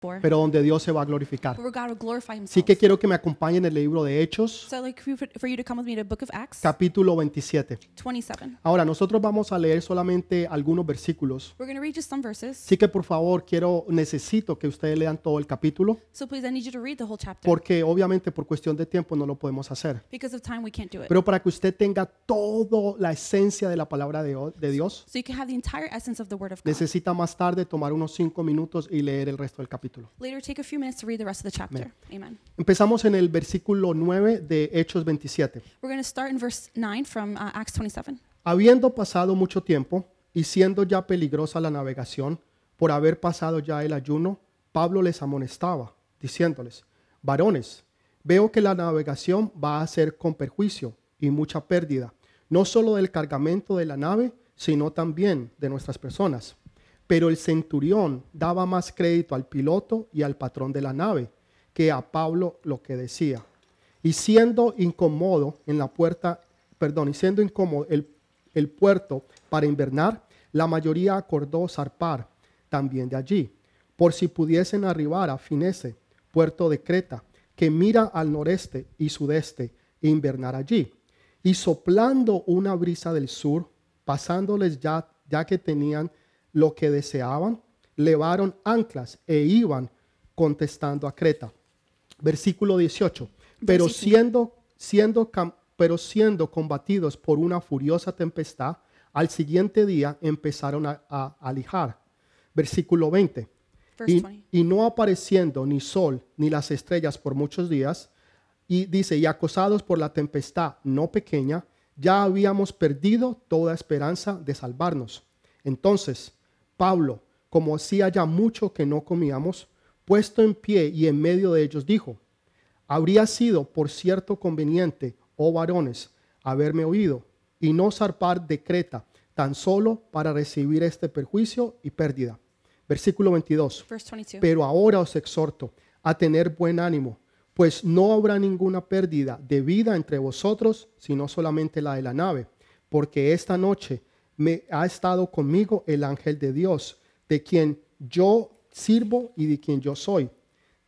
for, pero donde Dios se va a glorificar. where God will glorify Así himself. que quiero que me acompañen en el libro de Hechos, So I'd like for you- for you to come with me to the book of Acts capítulo 27. 27. Ahora, nosotros vamos a leer solamente algunos versículos. We're going to read just some verses. Así que por favor, quiero, necesito que ustedes lean todo el capítulo, So please, I need you to read the whole chapter. porque obviamente por cuestión de tiempo no lo podemos hacer. Because of time, we can't do it. Pero para que usted tenga toda la esencia de la palabra de, de Dios, So you can have the entire essence of the Word of God. necesita más tarde tomar unos cinco minutos y leer el resto del capítulo. Later, take a few minutes to read the rest of the chapter. Amen. Empezamos en el versículo 9 de Hechos 27. We're going to start in verse 9 from uh, Acts 27. Habiendo pasado mucho tiempo y siendo ya peligrosa la navegación, por haber pasado ya el ayuno, Pablo les amonestaba, diciéndoles, varones, veo que la navegación va a ser con perjuicio y mucha pérdida, no solo del cargamento de la nave, sino también de nuestras personas. Pero el centurión daba más crédito al piloto y al patrón de la nave que a Pablo lo que decía. Y siendo incómodo en la puerta, perdón, y siendo incómodo el, el puerto para invernar, la mayoría acordó zarpar también de allí, por si pudiesen arribar a Finese, puerto de Creta, que mira al noreste y sudeste, e invernar allí. Y soplando una brisa del sur, pasándoles ya, ya que tenían lo que deseaban, levaron anclas e iban contestando a Creta. Versículo 18. Pero siendo, siendo, pero siendo combatidos por una furiosa tempestad, al siguiente día empezaron a, a alijar. Versículo 20. Verse Y, 20. y no apareciendo ni sol ni las estrellas por muchos días, y dice, y acosados por la tempestad no pequeña, ya habíamos perdido toda esperanza de salvarnos. Entonces, Pablo, como hacía ya mucho que no comíamos, puesto en pie y en medio de ellos, dijo, habría sido por cierto conveniente, oh varones, haberme oído y no zarpar de Creta, tan solo para recibir este perjuicio y pérdida. Versículo 22. Verse 22. Pero ahora os exhorto a tener buen ánimo, pues no habrá ninguna pérdida de vida entre vosotros, sino solamente la de la nave, porque esta noche me ha estado conmigo el ángel de Dios, de quien yo sirvo y de quien yo soy,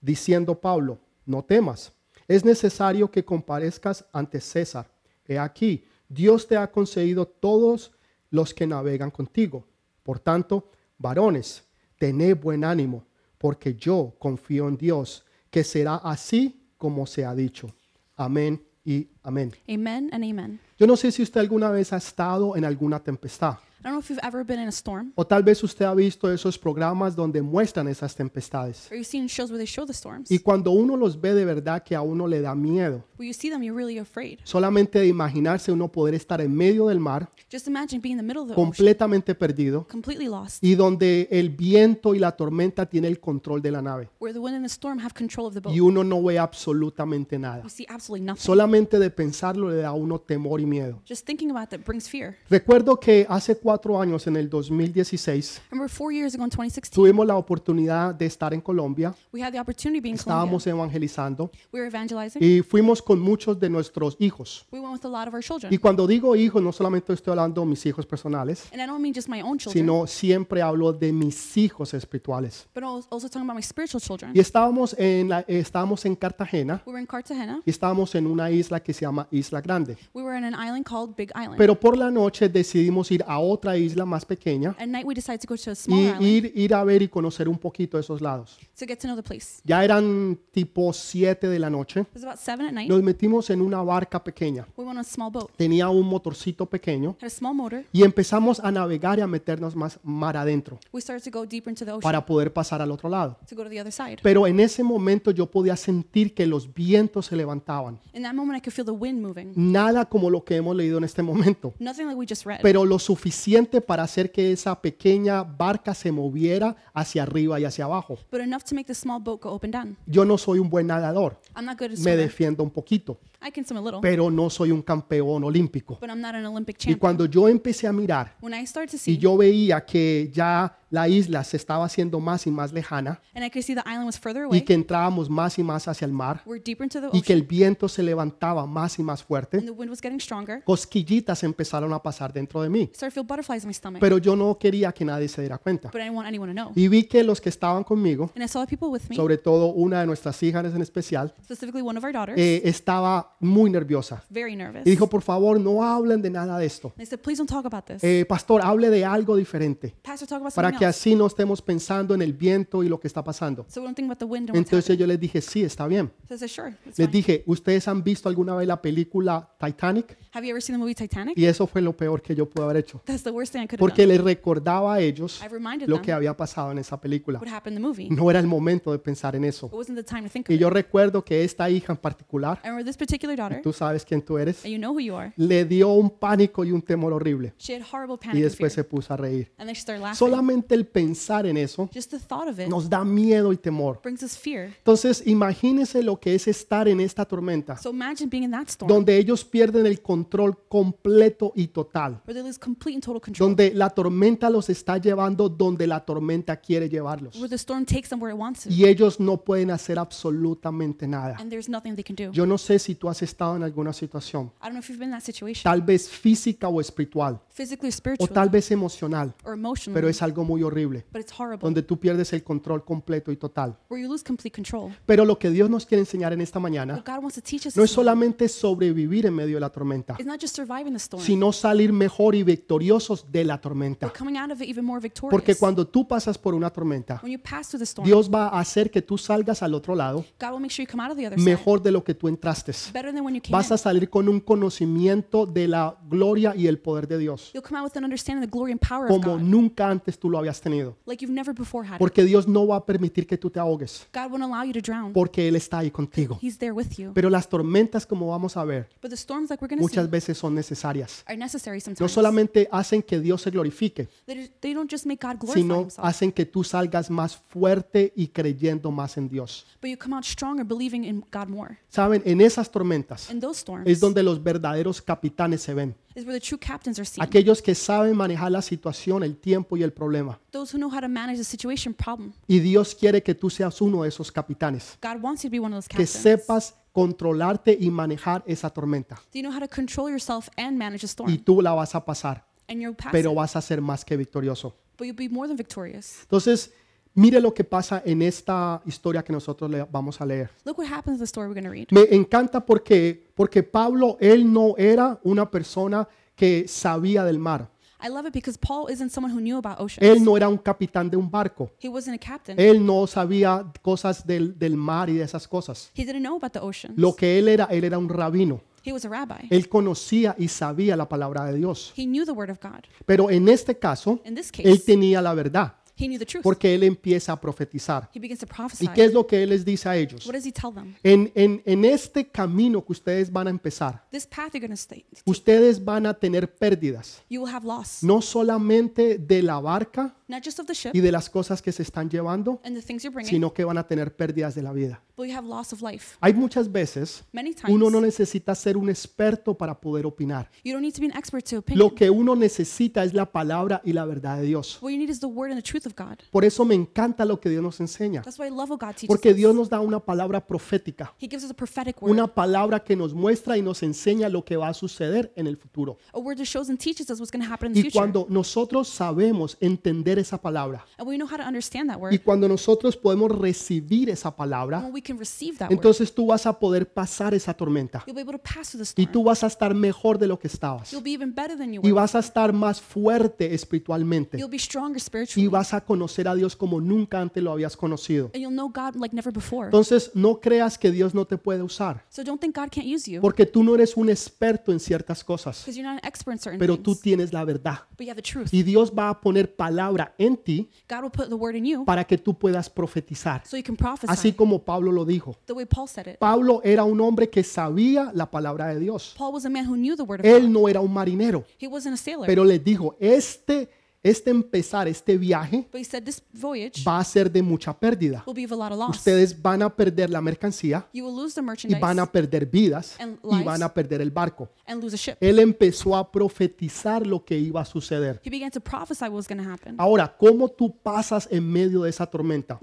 diciendo Pablo, no temas, es necesario que comparezcas ante César. He aquí, Dios te ha concedido todos los que navegan contigo. Por tanto, varones, tened buen ánimo, porque yo confío en Dios, que será así como se ha dicho. Amén y amén. Amen and amen. Yo no sé si usted alguna vez ha estado en alguna tempestad. I don't know if you've ever been in a storm O tal vez usted ha visto esos programas donde muestran esas tempestades. or you've seen shows where they show the storms. Y cuando uno los ve de verdad que a uno le da miedo. Where you see them, you're really afraid. Solamente de imaginarse uno poder estar en medio del mar, Just imagine being in the middle of the ocean, completamente perdido, completely lost, y donde el viento y la tormenta tienen el control de la nave. where the wind and the storm have control of the boat. Y uno no ve absolutamente nada. You see absolutely nothing. Solamente de pensarlo le da a uno temor y miedo. Just thinking about that brings fear. Recuerdo que hace cuatro años, en el 2016, Remember four years ago in 2016, tuvimos la oportunidad de estar en Colombia. we had the opportunity to be in Estábamos Colombia. evangelizando We were evangelizing. y fuimos con muchos de nuestros hijos. We went with a lot of our children. Y cuando digo hijos, no solamente estoy hablando de mis hijos personales, And I don't mean just my own children, sino siempre hablo de mis hijos espirituales. but I was also talking about my spiritual children. Y estábamos en, la- eh, estábamos en Cartagena We were in Cartagena. y estábamos en una isla que se llama Isla Grande. We were in an island called Big Island. Pero por la noche decidimos ir a otra isla más pequeña At night, we decided to go to a y island ir, ir a ver y conocer un poquito esos lados. to get to know the place. Ya eran tipo 7 de la noche. It was about 7 at night. Nos metimos en una barca pequeña. We went on a small boat. Tenía un motorcito pequeño Had a small motor. y empezamos a navegar y a meternos más mar adentro We started to go deeper into the ocean para poder pasar al otro lado. to go to the other side. Pero en ese momento yo podía sentir que los vientos se levantaban. In that moment, I could feel the wind moving. Nada como lo que hemos leído en este momento. Nothing like we just read, pero lo suficiente para hacer que esa pequeña barca se moviera hacia arriba y hacia abajo. but enough to make the small boat go up and down. Yo no soy un buen nadador, I'm not good at me swimming. defiendo un poquito, I can swim a little, pero no soy un campeón olímpico. but I'm not an Olympic Y champion. cuando yo empecé a mirar When I started to y yo veía que ya la isla se estaba haciendo más y más lejana and I could see the island was further y away. que entrábamos más y más hacia el mar We're deeper into the y que ocean, el viento se levantaba más y más and fuerte, the wind was getting stronger. cosquillitas empezaron a pasar dentro de mí. Started to feel butterflies in my stomach, Pero yo no quería que nadie se diera cuenta. but I didn't want anyone to know. Y vi que los que estaban conmigo, And I saw the people with me, sobre todo una de nuestras hijas en especial, specifically one of our daughters, eh, estaba muy nerviosa. very nervous. Y dijo, por favor, no hablen de nada de esto. They said, please don't talk about this. Eh, pastor, hable de algo diferente Pastor, talk about para something que else. así no estemos pensando en el viento y lo que está pasando. So we don't think about the wind and what's Entonces happening. yo les dije, sí, está bien. So I said, sure, it's Les fine. dije, ¿ustedes han visto alguna vez la película Titanic? Have you ever seen the movie Titanic? Y eso fue lo peor que yo pude haber hecho. That's the worst thing I could have Porque done. les recordaba a ellos I reminded lo them que había pasado en esa película. what happened in the movie. No era el momento de pensar en eso. It wasn't the time to think of Y it. yo recuerdo que esta hija en particular, I remember this particular daughter, tú sabes quién tú eres, and you know who you are. le dio un pánico y un temor horrible. She had horrible Y and después fear. se puso a reír. And then she started laughing. Solamente el pensar en eso Just the thought of it nos da miedo y temor. brings us fear. Entonces, imagínense lo que es estar en esta tormenta, So imagine being in that storm donde ellos pierden el control completo y total, where they lose complete and total control. donde la tormenta los está llevando donde la tormenta quiere llevarlos. Where the storm takes them where it wants to. Y ellos no pueden hacer absolutamente nada. And there's nothing they can do. Yo no sé si tú has estado en alguna situación, I don't know if you've been in that situation, tal vez física o espiritual, physically or o spiritually tal vez emocional, or emotionally, pero es algo muy horrible, but it's horrible. donde tú pierdes el control completo y total. Where you lose complete control. Pero lo que Dios nos quiere enseñar en esta mañana What God wants to teach us no es solamente sobrevivir en medio de la tormenta, is not just surviving the storm, sino salir mejor y victoriosos de la tormenta. but coming out of it even more victorious. Porque cuando tú pasas por una tormenta, when you pass through the storm, Dios va a hacer que tú salgas al otro lado God will make sure you come out of the other side mejor de lo que tú entraste. better Vas a salir con un conocimiento de la gloria y el poder de Dios, como nunca antes tú lo habías tenido. Porque Dios no va a permitir que tú te ahogues, porque Él está ahí contigo. Pero las tormentas, como vamos a ver, muchas veces son necesarias. No solamente hacen que Dios se glorifique, sino hacen que tú salgas más fuerte y creyendo más en Dios. but you come out stronger believing in God more. Saben, en esas tormentas Storms es donde los verdaderos capitanes se ven. Aquellos que saben manejar la situación, el tiempo y el problema. Those who know how to manage the situation problem. Y Dios quiere que tú seas uno de esos capitanes, God wants you to be one of those que sepas controlarte y manejar esa tormenta. Y tú la vas a pasar, And you'll pass pero vas a ser más que victorioso. but you'll be more than victorious. Entonces, mire lo que pasa en esta historia que nosotros le vamos a leer. Look what happens in the story we're going to read. Me encanta porque, porque Pablo, él no era una persona que sabía del mar. I love it because Paul isn't someone who knew about oceans. Él no era un capitán de un barco. He wasn't a captain. Él no sabía cosas del, del mar y de esas cosas. He didn't know about the oceans. Lo que él era, él era un rabino. He was a rabbi. Él conocía y sabía la palabra de Dios. He knew the word of God. Pero en este caso, In this él case, tenía la verdad, porque él empieza a profetizar. He begins to ¿Y prophesy. qué es lo que él les dice a ellos? What does he tell them? En, en, en este camino que ustedes van a empezar, ustedes van a tener pérdidas, You will have loss, no solamente de la barca not just of the ship y de las cosas que se están llevando, and the things you're bringing, sino que van a tener pérdidas de la vida. But you have loss of life. Hay muchas veces Many times, uno no necesita ser un experto para poder opinar. you don't need to be an expert to opinion. Lo que uno necesita es la palabra y la verdad de Dios. What you need is the word and the truth of God. Por eso me encanta lo que Dios nos enseña, That's why I love what God teaches porque us. Dios nos da una palabra profética, He gives us a prophetic word, una palabra que nos muestra y nos enseña lo que va a suceder en el futuro. a word that shows and teaches us what's going to happen in the Y future. cuando nosotros sabemos entender esa palabra and we know how to understand that y word, cuando nosotros podemos recibir esa palabra, when we can receive that word, entonces tú vas a poder pasar esa tormenta you'll be able to pass through the y storm. tú vas a estar mejor de lo que estabas You'll be even better than you y were. vas a estar más fuerte espiritualmente You'll be stronger y spiritually. vas a conocer a Dios como nunca antes lo habías conocido. and you'll know God like never before. Entonces no creas que Dios no te puede usar, so don't think God can't use you porque tú no eres un experto en ciertas cosas, because you're not an expert in certain pero things, tú tienes la verdad. but you have the truth. Y Dios va a poner palabra en ti God will put the word in you para que tú puedas profetizar, so you can prophesy así como Pablo lo dijo. Pablo era un hombre que sabía la palabra de Dios. Él no era un marinero, pero les dijo, este este empezar, este viaje voyage va a ser de mucha pérdida. Ustedes van a perder la mercancía y van a perder vidas y van a perder el barco. Él empezó a profetizar lo que iba a suceder. Ahora, ¿cómo tú pasas en medio de esa tormenta?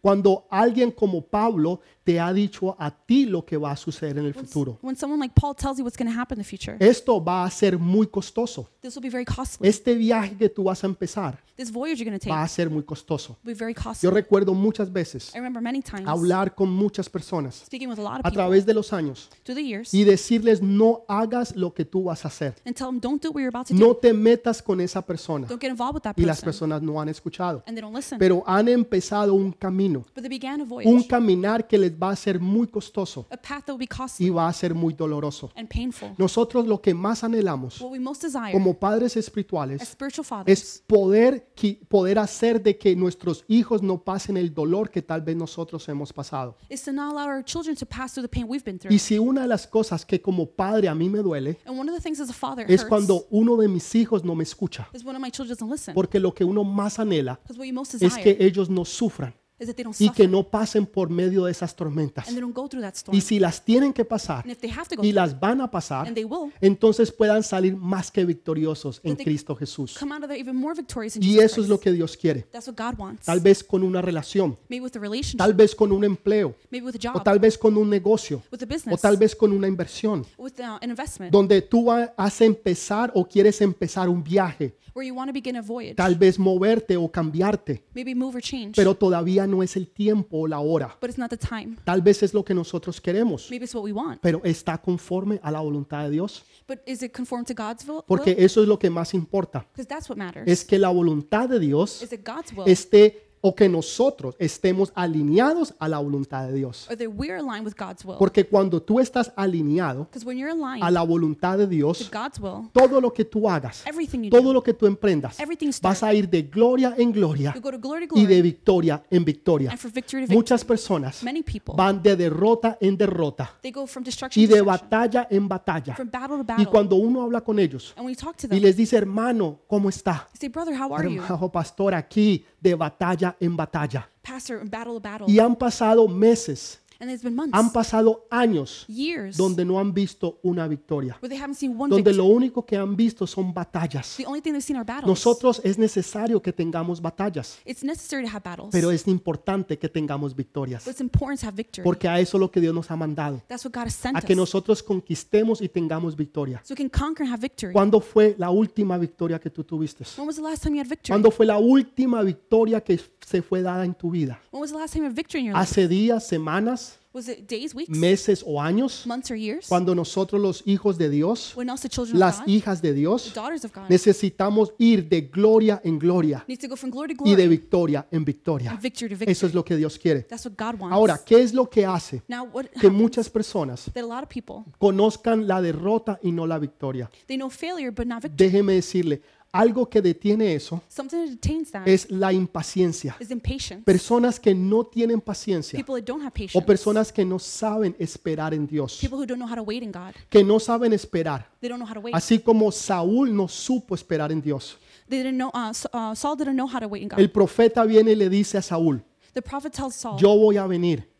Cuando alguien como Pablo te ha dicho a ti lo que va a suceder en el futuro. Esto va a ser muy costoso. Este viaje que tú vas a empezar This voyage you're going to take va a ser muy costoso. Yo recuerdo muchas veces I remember many times hablar con muchas personas a través de los años y decirles no hagas lo que tú vas a hacer. No te metas con esa persona. Y las person. personas no han escuchado. Pero han empezado un camino, un caminar que les va a ser muy costoso y va a ser muy doloroso. Nosotros lo que más anhelamos como padres as espirituales es poder, poder hacer de que nuestros hijos no pasen el dolor que tal vez nosotros hemos pasado. Y si una de las cosas que como padre a mí me duele es cuando uno de mis hijos no me escucha, porque lo que uno más anhela es que ellos no sufran y que no pasen por medio de esas tormentas. Y si las tienen que pasar y las van a pasar, entonces puedan salir más que victoriosos en Cristo Jesús. Y eso es lo que Dios quiere. Tal vez con una relación, a tal vez con un empleo, a o tal vez con un negocio, a o tal vez con una inversión, uh, donde tú va- has empezar o quieres empezar un viaje, where you want to begin a voyage, tal vez moverte o cambiarte, maybe move or change, pero todavía no es el tiempo o la hora. but it's not the time. Tal vez es lo que nosotros queremos, Maybe it's what we want, pero está conforme a la voluntad de Dios, but is it conform to God's will? porque eso es lo que más importa, Because that's what matters. es que la voluntad de Dios Is it God's will, esté o que nosotros estemos alineados a la voluntad de Dios. or that we're aligned with God's will? Porque cuando tú estás alineado Because when you're aligned a la voluntad de to Dios, God's will, todo lo que tú hagas, everything you todo do, lo que tú emprendas, everything you vas start, a ir de gloria en gloria you go to glory to y de glory, victoria en victoria. and from victory to victory. Muchas personas Many people, van de derrota en derrota they go from destruction y to de destruction, batalla en batalla. from battle to Y battle. cuando uno habla con ellos And when you talk to y them, les dice, hermano, ¿cómo está? you say, brother, how are you? Hermano pastor, aquí de batalla en batalla. Pastor, battle battle. Y han pasado meses, And it's been months, han pasado años donde no han visto una victoria, donde lo único que han visto son batallas. Nosotros es necesario que tengamos batallas, pero es importante que tengamos victorias, porque a eso es lo que Dios nos ha mandado, a que nosotros conquistemos y tengamos victoria. ¿Cuándo fue la última victoria que tú tuviste? ¿Cuándo fue la última victoria que se fue dada en tu vida? When was the last time you had victory in your life? ¿Hace días, semanas, Was it days, weeks, meses o años? months, or years? Cuando nosotros los hijos de Dios, When the children las God, hijas de the Dios, daughters of God, necesitamos ir de gloria en gloria needs to go from glory to y de glory victoria en victoria. and victory to Eso es lo que Dios quiere. That's what God wants. Ahora, ¿qué es lo que hace now, what que happens muchas personas that a lot of people conozcan la derrota y no la victoria? they know failure but not victory. Déjeme decirle, algo que detiene eso es la impaciencia. Personas que no tienen paciencia o personas que no saben esperar en Dios, que no saben esperar, así como Saúl no supo esperar en Dios. Uh, uh. El profeta viene y le dice a Saúl, yo voy a venir "I will come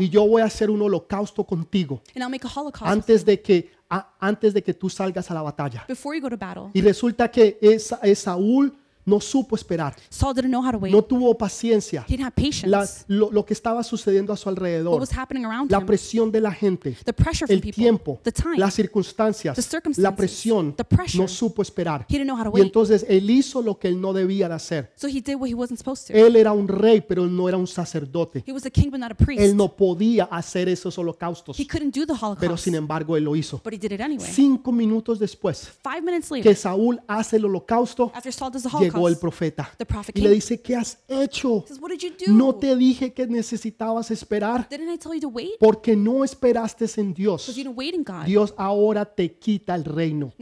y yo voy a hacer un holocausto contigo and I'll make a holocaust antes de que, a- antes de que tú salgas a la batalla. before you go to battle." Y resulta que esa, es Saúl no supo esperar, Saul didn't know how to wait. no tuvo paciencia. he didn't have patience. La- lo, lo que estaba sucediendo a su what alrededor, was happening around la him, presión de la gente, the pressure from el people, tiempo, the time, las circunstancias, the circumstances, la presión, the pressure. no supo esperar. he didn't know how to Y wait. entonces él hizo lo que él no debía de hacer. so he did what he wasn't supposed to. Él era un rey, pero él no era un sacerdote. he was a king but not a priest. Él no podía hacer esos holocaustos, he couldn't do the pero holocaust, sin embargo él lo hizo. but he did it anyway. Cinco minutos después Five minutes later, que Saúl hace el holocausto, after Saul does the llegó el profeta y le dice, ¿qué has hecho? He says, "What did you do? No te dije que necesitabas esperar porque no esperaste en Dios. Dios ahora te quita el reino.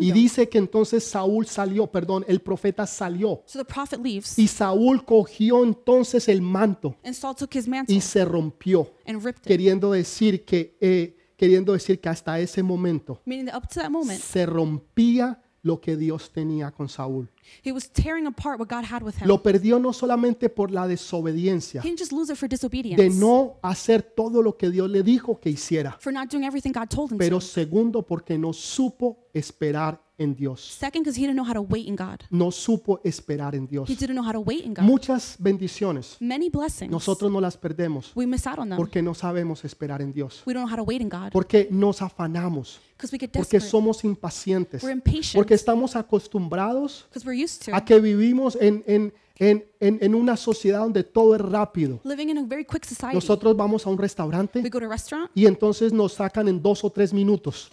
Y dice que entonces Saúl salió, perdón, el profeta salió. Y Saúl cogió entonces el manto y se rompió, queriendo decir que, eh, queriendo decir que hasta ese momento meaning that up to that moment, se rompía lo que Dios tenía con Saúl. He was tearing apart what God had with him. Lo perdió no solamente por la desobediencia, He didn't just lose it for disobedience, de no hacer todo lo que Dios le dijo que hiciera, for not doing everything God told him pero to. segundo porque no supo esperar en Dios. Second, because he didn't know how to wait in God. No supo esperar en Dios. He didn't know how to wait in God. Muchas bendiciones Many blessings. nosotros no las perdemos we miss out on them. porque no sabemos esperar en Dios, we don't know how to wait in God. porque nos afanamos, Because we get porque desperate. somos impacientes, We're impatient. porque estamos acostumbrados Because we're used to a que vivimos en, en, en, en, en una sociedad donde todo es rápido. Nosotros vamos a un restaurante a y entonces nos sacan en dos o tres minutos.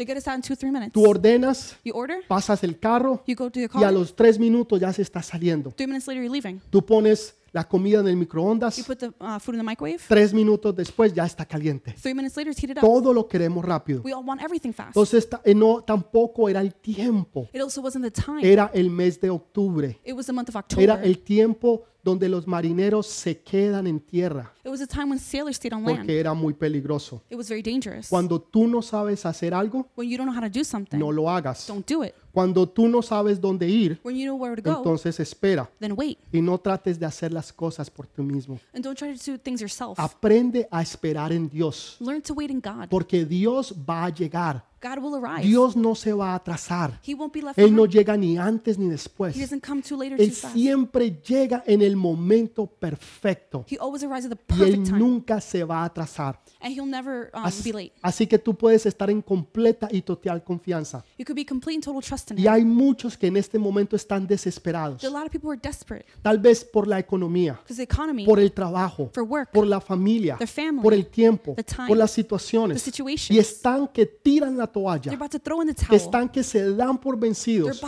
Tú ordenas, order. pasas el carro y a los tres minutos ya se está saliendo. Later. Tú pones la comida en el You microondas, put the uh, food in the microwave. tres minutos después ya está caliente. Three minutes later, it's heated up. Todo lo queremos rápido. We all want everything fast. Entonces ta- eh, no, tampoco era el tiempo, It also wasn't the time. era el mes de octubre, It was the month of October. era el tiempo donde los marineros se quedan en tierra It was a time when sailors stayed on land. porque era muy peligroso. It was very dangerous. Cuando tú no sabes hacer algo, When you don't know how to do something, no lo hagas. don't do it. Cuando tú no sabes dónde ir, When you know where to go, entonces espera then wait. y no trates de hacer las cosas por tú mismo. And don't try to do things yourself. Aprende a esperar en Dios, Learn to wait in God. porque Dios va a llegar. God will arrive. Dios no se va a atrasar. He won't be left Él no behind. llega ni antes ni después. He doesn't come too late or too Él fast. siempre llega en el momento perfecto He always arrives at the y Él perfect time. nunca se va a atrasar. And he'll never um, Así, be late. así que tú puedes estar en completa y total confianza. You could be complete and total trust in Y him. hay muchos que en este momento están desesperados, There are a lot of people who are desperate tal vez por la economía, because the economy, por el trabajo, for work, por la familia, Their family, por el tiempo, the time, por las the situaciones. situations. Y están que tiran la toalla, about to throw in the que towel. están que se dan por vencidos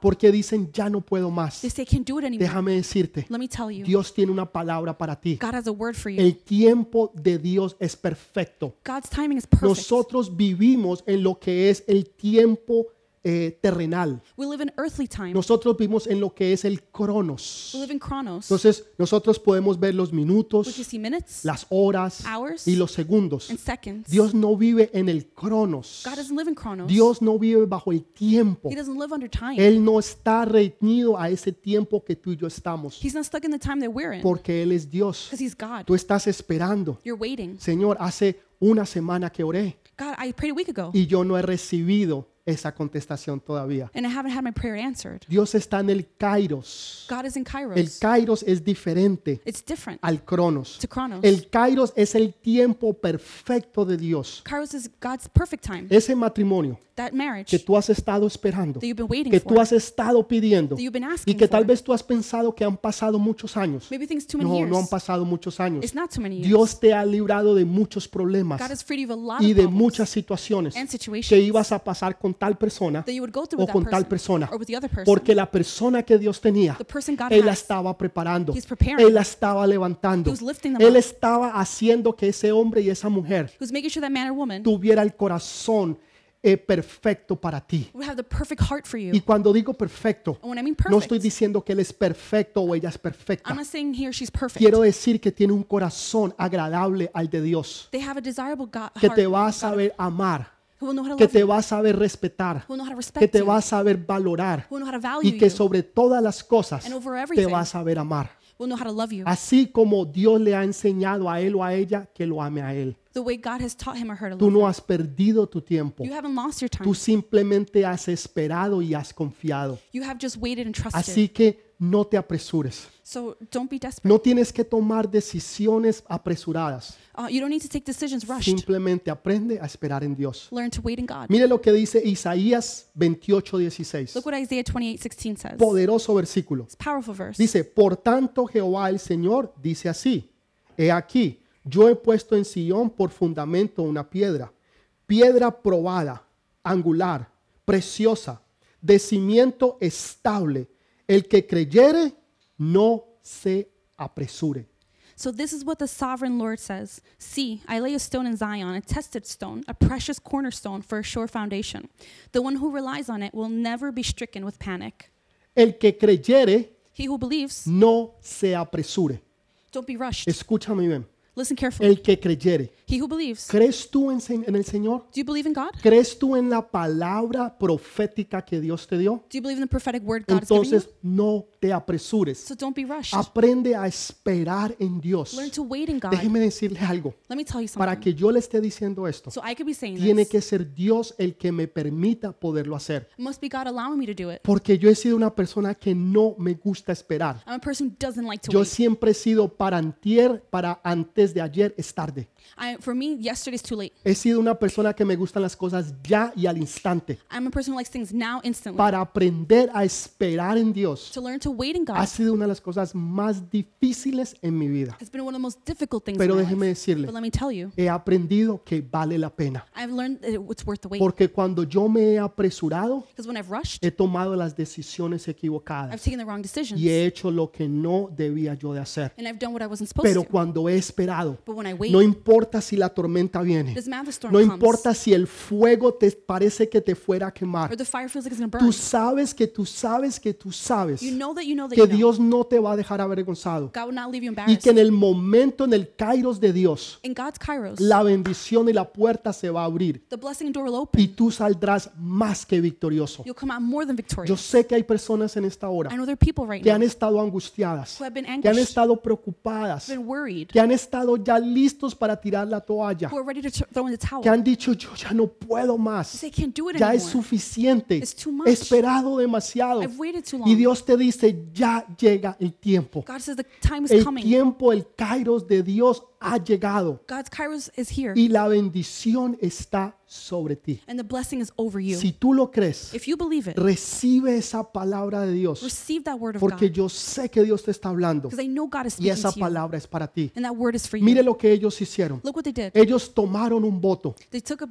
porque dicen ya no puedo más. Déjame decirte, Dios tiene una palabra para ti. El tiempo de Dios es perfecto. Nosotros vivimos en lo que es el tiempo eh, terrenal. We live in earthly time. Nosotros vivimos en lo que es el cronos. We live in chronos. Entonces, nosotros podemos ver los We can minutos, see minutes las horas Hours y los segundos. and seconds. Dios no vive en el cronos. God doesn't live in chronos. Dios no vive bajo el tiempo. He doesn't live under time. Él no está reñido a ese tiempo que tú y yo estamos, He's not stuck in the time that we're in porque Él es Dios. because he's God. Tú estás esperando. You're waiting. Señor, hace una semana que oré God, I prayed a week ago y yo no he recibido esa contestación todavía. and I haven't had my prayer answered. Dios está en el kairos. God is in El kairos. kairos es diferente It's different al cronos. to chronos. El kairos es el tiempo perfecto de Dios. Kairos is God's perfect time. Ese matrimonio That marriage que tú has estado esperando, that you've been waiting que tú has estado pidiendo that you've been y asking que tal for. vez tú has pensado que han pasado muchos años. Maybe things too many No, years. no han pasado muchos años. It's not too many years. Dios te ha librado de muchos problemas God has freed you of a lot y of de problems muchas situaciones and que situations ibas a pasar con tal persona o con tal person persona. Porque la persona que Dios tenía, Él la estaba preparando. Él la estaba levantando. Él estaba haciendo que ese hombre y esa mujer tuviera el corazón eh, perfecto para ti. Y cuando digo perfecto, And when I mean no perfect, estoy diciendo que él es perfecto o ella es I'm perfecta. not saying he or she's perfect. Quiero decir que tiene un corazón agradable al de Dios, que te va a saber amar, que te you, va a saber respetar, que te va a saber valorar y que sobre todas las cosas te va a saber amar. Así como Dios le ha enseñado a él o a ella que lo ame a él. Tú no has perdido tu tiempo. Tú simplemente has esperado y has confiado. you have just waited and trusted. Así que no te apresures. So don't be desperate. No tienes que tomar decisiones apresuradas. Uh, you don't need to take decisions rushed. Simplemente aprende a esperar en Dios. Learn to wait in God. Mire lo que dice Isaías 28, 16. Look what Isaiah 28:16 says. Poderoso versículo. It's a powerful verse. Dice, por tanto Jehová el Señor dice así, he aquí, yo he puesto en Sion por fundamento una piedra, piedra probada, angular, preciosa, de cimiento estable. El que creyere, no se apresure. So this is what the sovereign Lord says See, I lay a stone in Zion, a tested stone, a precious cornerstone for a sure foundation. The one who relies on it will never be stricken with panic. El que creyere, He who believes, no se apresure. don't be rushed. Escúchame bien. Listen carefully. el que creyere. He who believes. ¿Crees tú en, en el Señor? Do you believe in God? ¿Crees tú en la palabra profética que Dios te dio? Do you believe in the prophetic word God has given you? Entonces no te apresures. So don't be rushed. Aprende a esperar en Dios. Learn to wait in God. Déjeme decirle algo. Let me tell you Para something. que yo le esté diciendo esto, So I could be saying tiene this. que ser Dios el que me permita poderlo hacer. Must be God allowing me to do it. Porque yo he sido una persona que no me gusta esperar. I'm a person who doesn't like to Yo wait. siempre he sido para antier, para antes de ayer es tarde. I, for me, yesterday's too late. He sido una persona que me gustan las cosas ya y al instante. I'm a person who likes things now, instantly. Para aprender a esperar en Dios To learn to wait in God ha sido una de las cosas más difíciles en mi vida. has been one of the most difficult things Pero in my déjeme life. decirle, But let me tell you, he aprendido que vale la pena. I've learned that it's worth the wait. Porque cuando yo me he apresurado, Because when I've rushed, he tomado las decisiones equivocadas I've taken the wrong decisions. y he hecho lo que no debía yo de hacer. And I've done what I wasn't supposed Pero to. cuando he esperado, But when I wait, no importa si la tormenta viene, doesn't matter if the storm no comes importa si el fuego te parece que te fuera a quemar, or the fire feels like it's to tú burn. sabes que tú sabes que tú sabes You know that you know that que you know. Dios no te va a dejar avergonzado. Y que en el momento, en el kairos de Dios, kairos, la bendición y la puerta se va a abrir. y tú saldrás más que victorioso. Yo sé que hay personas en esta hora right que han estado angustiadas, que han estado preocupadas, worried, que han estado ya listos para tirar la toalla, que han dicho yo ya no puedo más, ya es suficiente, he esperado demasiado. Y. Dios te dice, ya llega el tiempo. God says the time is El coming. tiempo, el kairos de Dios ha llegado God's kairos is here, y la bendición está sobre ti. and the blessing is over you. Si tú lo crees, If you believe it, recibe esa palabra de Dios, receive that word of porque God. yo sé que Dios te está hablando Because I know God is y speaking esa to you, palabra es para ti. and that word is for you. Mire lo que ellos hicieron. Look what they did. Ellos tomaron un voto. They took a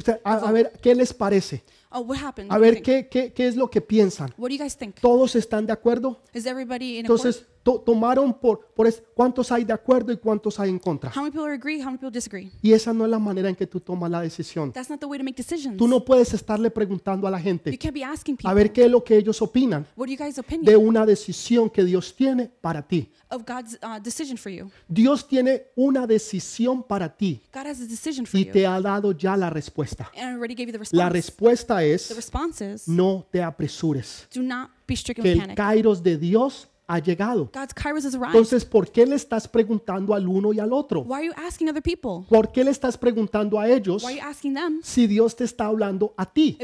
sea, a, a ver, ¿qué les parece? Oh, what happened? A ver? ¿qué, qué, qué es lo que piensan? What do you guys think? ¿Todos están de acuerdo? Is everybody in? Entonces, to- tomaron por, por es- cuántos hay de acuerdo y cuántos hay en contra. How many people agree? How many people disagree? Y esa no es la manera en que tú tomas la decisión. That's not the way to make decisions. Tú no puedes estarle preguntando a la You gente can't be asking a people, ver qué es lo que ellos opinan what are you guys' de opinion una decisión que Dios tiene para ti. of God's uh, decision for you? Dios tiene una decisión para ti God has a decision for y you. te ha dado ya la respuesta. And I already gave you the La response. respuesta The es response is, no te apresures, do not be stricken que with el panic. kairos de Dios ha llegado. Entonces, ¿por qué le estás preguntando al uno y al otro? Why are you asking other people? ¿Por qué le estás preguntando a ellos Why are you asking them si Dios te está hablando a ti?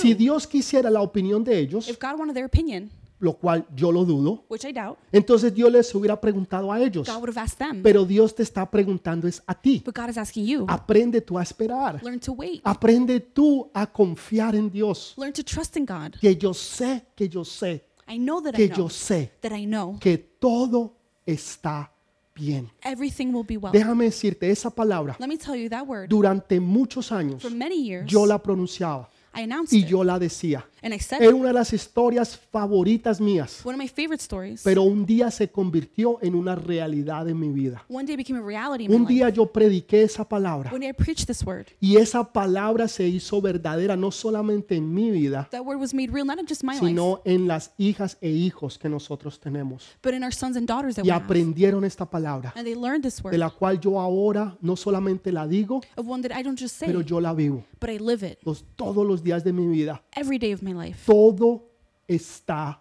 Si Dios quisiera la opinión de ellos, If God wanted their opinion, lo cual yo lo dudo, which I doubt, entonces Dios les hubiera preguntado a ellos. God would have asked them. Pero Dios te está preguntando es a ti. But God is asking you. Aprende tú a esperar. Learn to wait. Aprende tú a confiar en Dios. Learn to trust in God. Que yo sé, que yo sé, I know that I que know yo sé that I know que todo está bien. everything will be well. Déjame decirte, esa palabra Let me tell you that word. durante muchos años For many years, yo la pronunciaba I announced y it. yo la decía. And I said Era una de las historias favoritas mías, One of my favorite stories. pero un día se convirtió en una realidad en mi vida. One day became a reality in my Un life. día yo prediqué esa palabra One day I preached this word. y esa palabra se hizo verdadera no solamente en mi vida, That word was made real, not in just my life, sino en las hijas e hijos que nosotros tenemos. but in our sons and daughters that Y we have. aprendieron esta palabra, And they learned this de word, la cual yo ahora no solamente la digo, of one that I don't just say, pero yo la vivo but I live it los, todos los días de mi vida. every day of my life. Todo está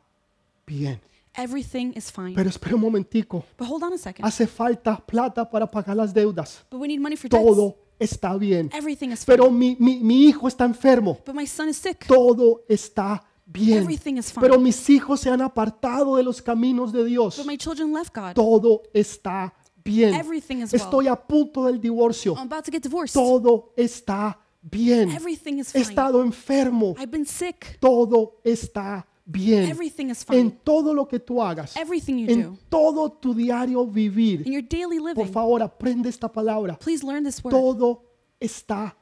bien. Everything is fine. Pero espera un momentico. But hold on a second. Hace falta plata para pagar las deudas. But we need money for debts. Todo está bien. Everything is fine. Pero mi, mi, mi hijo está enfermo. But my son is sick. Todo está bien. Everything is fine. Pero mis hijos se han apartado de los caminos de Dios. But my children left God. Todo está bien. Everything is. Estoy a punto del divorcio. I'm about to get divorced. Todo está bien. Everything is He estado enfermo. I've been sick. Todo está bien. Everything is En todo lo que tú hagas, Everything you en do. todo tu diario vivir, In your daily por living, favor, aprende esta palabra. please learn this word. Todo está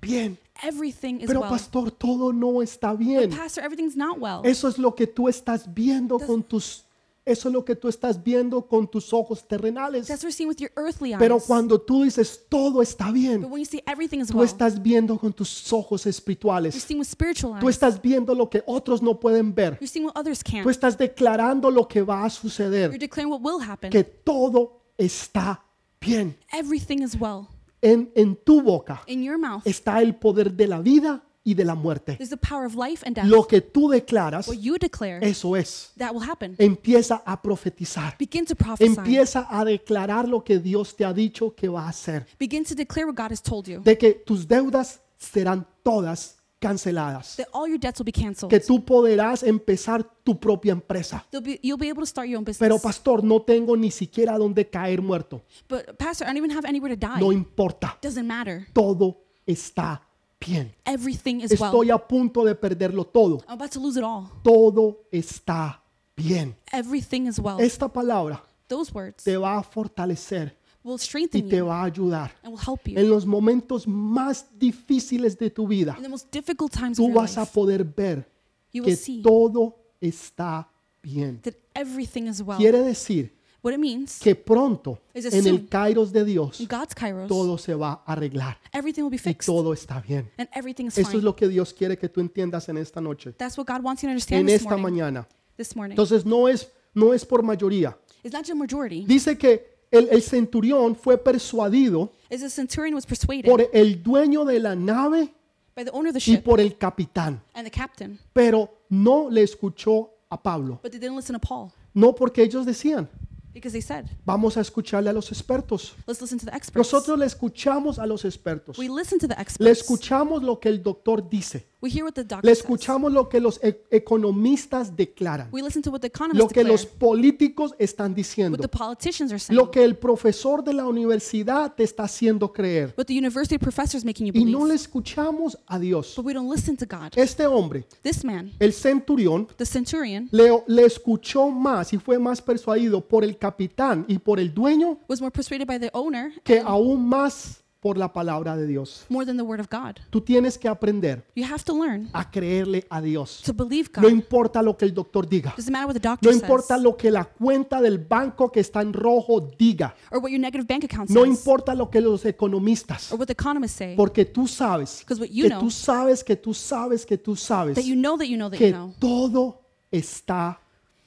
bien. Everything is Pero pastor, todo no está bien. Pastor, everything's not well. Eso es lo que tú estás viendo con tus eso es lo que tú estás viendo con tus ojos terrenales. That's what you're seeing with your earthly eyes. Pero cuando tú dices todo está But bien, when you see everything is tú well, estás viendo con tus ojos you're espirituales. seeing with spiritual Tú estás viendo lo que otros no pueden ver. You're seeing what others Tú estás declarando lo que va a You're suceder, declaring what will happen. que todo está bien. Everything is well. En, en tu boca In your mouth está el poder de la vida y de la muerte. is the power of life and death. Lo que tú declaras, What you declare, eso es. that will happen. Empieza a profetizar. Begin to prophesy. Empieza a declarar lo que Dios te ha dicho que va a hacer. Begin to declare what God has told you. De que tus deudas serán todas canceladas. That all your debts will be canceled. Que tú podrás empezar tu propia empresa. You'll be, you'll be able to start your own business. Pero pastor, no tengo ni siquiera donde caer muerto. but Pastor, I don't even have anywhere to die. No importa. Doesn't matter. Todo está bien. Everything is well. Estoy a punto de perderlo todo. I'm about to lose it all. Todo está bien. Everything is well. Esta palabra Those words te va a fortalecer will y strengthen te you va a ayudar. and will help you. En los momentos más difíciles de tu vida, In the most difficult times of tú your vas a life, poder ver you will que see todo está bien. that everything is well. Quiere decir What it means, que pronto Is en el kairos de Dios in God's kairos, todo se va a arreglar everything will be y fixed todo está bien. and everything is Eso fine. es lo que Dios quiere que tú entiendas en esta noche, That's what God wants you to understand en this esta morning. mañana. This morning. Entonces no es, no es por mayoría. It's not just a majority. Dice que el, el centurión fue persuadido Is the centurion was persuaded por el dueño de la nave by the owner of the y ship por el capitán, and the captain, pero no le escuchó a Pablo. but they didn't listen to Paul No porque ellos decían, because they said, vamos a escucharle a los expertos. let's listen to the experts. Nosotros le escuchamos a los expertos. we listen to the Le experts. escuchamos lo que el doctor dice. We hear what the doctor Le escuchamos lo que los e- economistas declaran. We listen to what the Lo economists que declare, los políticos están what diciendo. the politicians are saying, Lo que el profesor de la universidad te está haciendo creer. what the university professors making you Y believe. no le escuchamos a Dios. but we don't listen to God. Este hombre, This man, el centurión, the centurion, le, le escuchó más y fue más persuadido por el capitán y por el dueño was more persuaded by the owner que aún más por la palabra de Dios. more than the word of God. Tú tienes que aprender You have to learn a creerle a Dios. to believe No God. importa lo que el doctor diga. Doesn't matter what the doctor No says importa lo que la cuenta del banco que está en rojo diga. or what your negative bank account No says importa lo que los economistas. or what the economists say. Porque tú sabes Because what you que know, tú sabes que tú sabes que tú sabes that you know that you know that you que know, todo está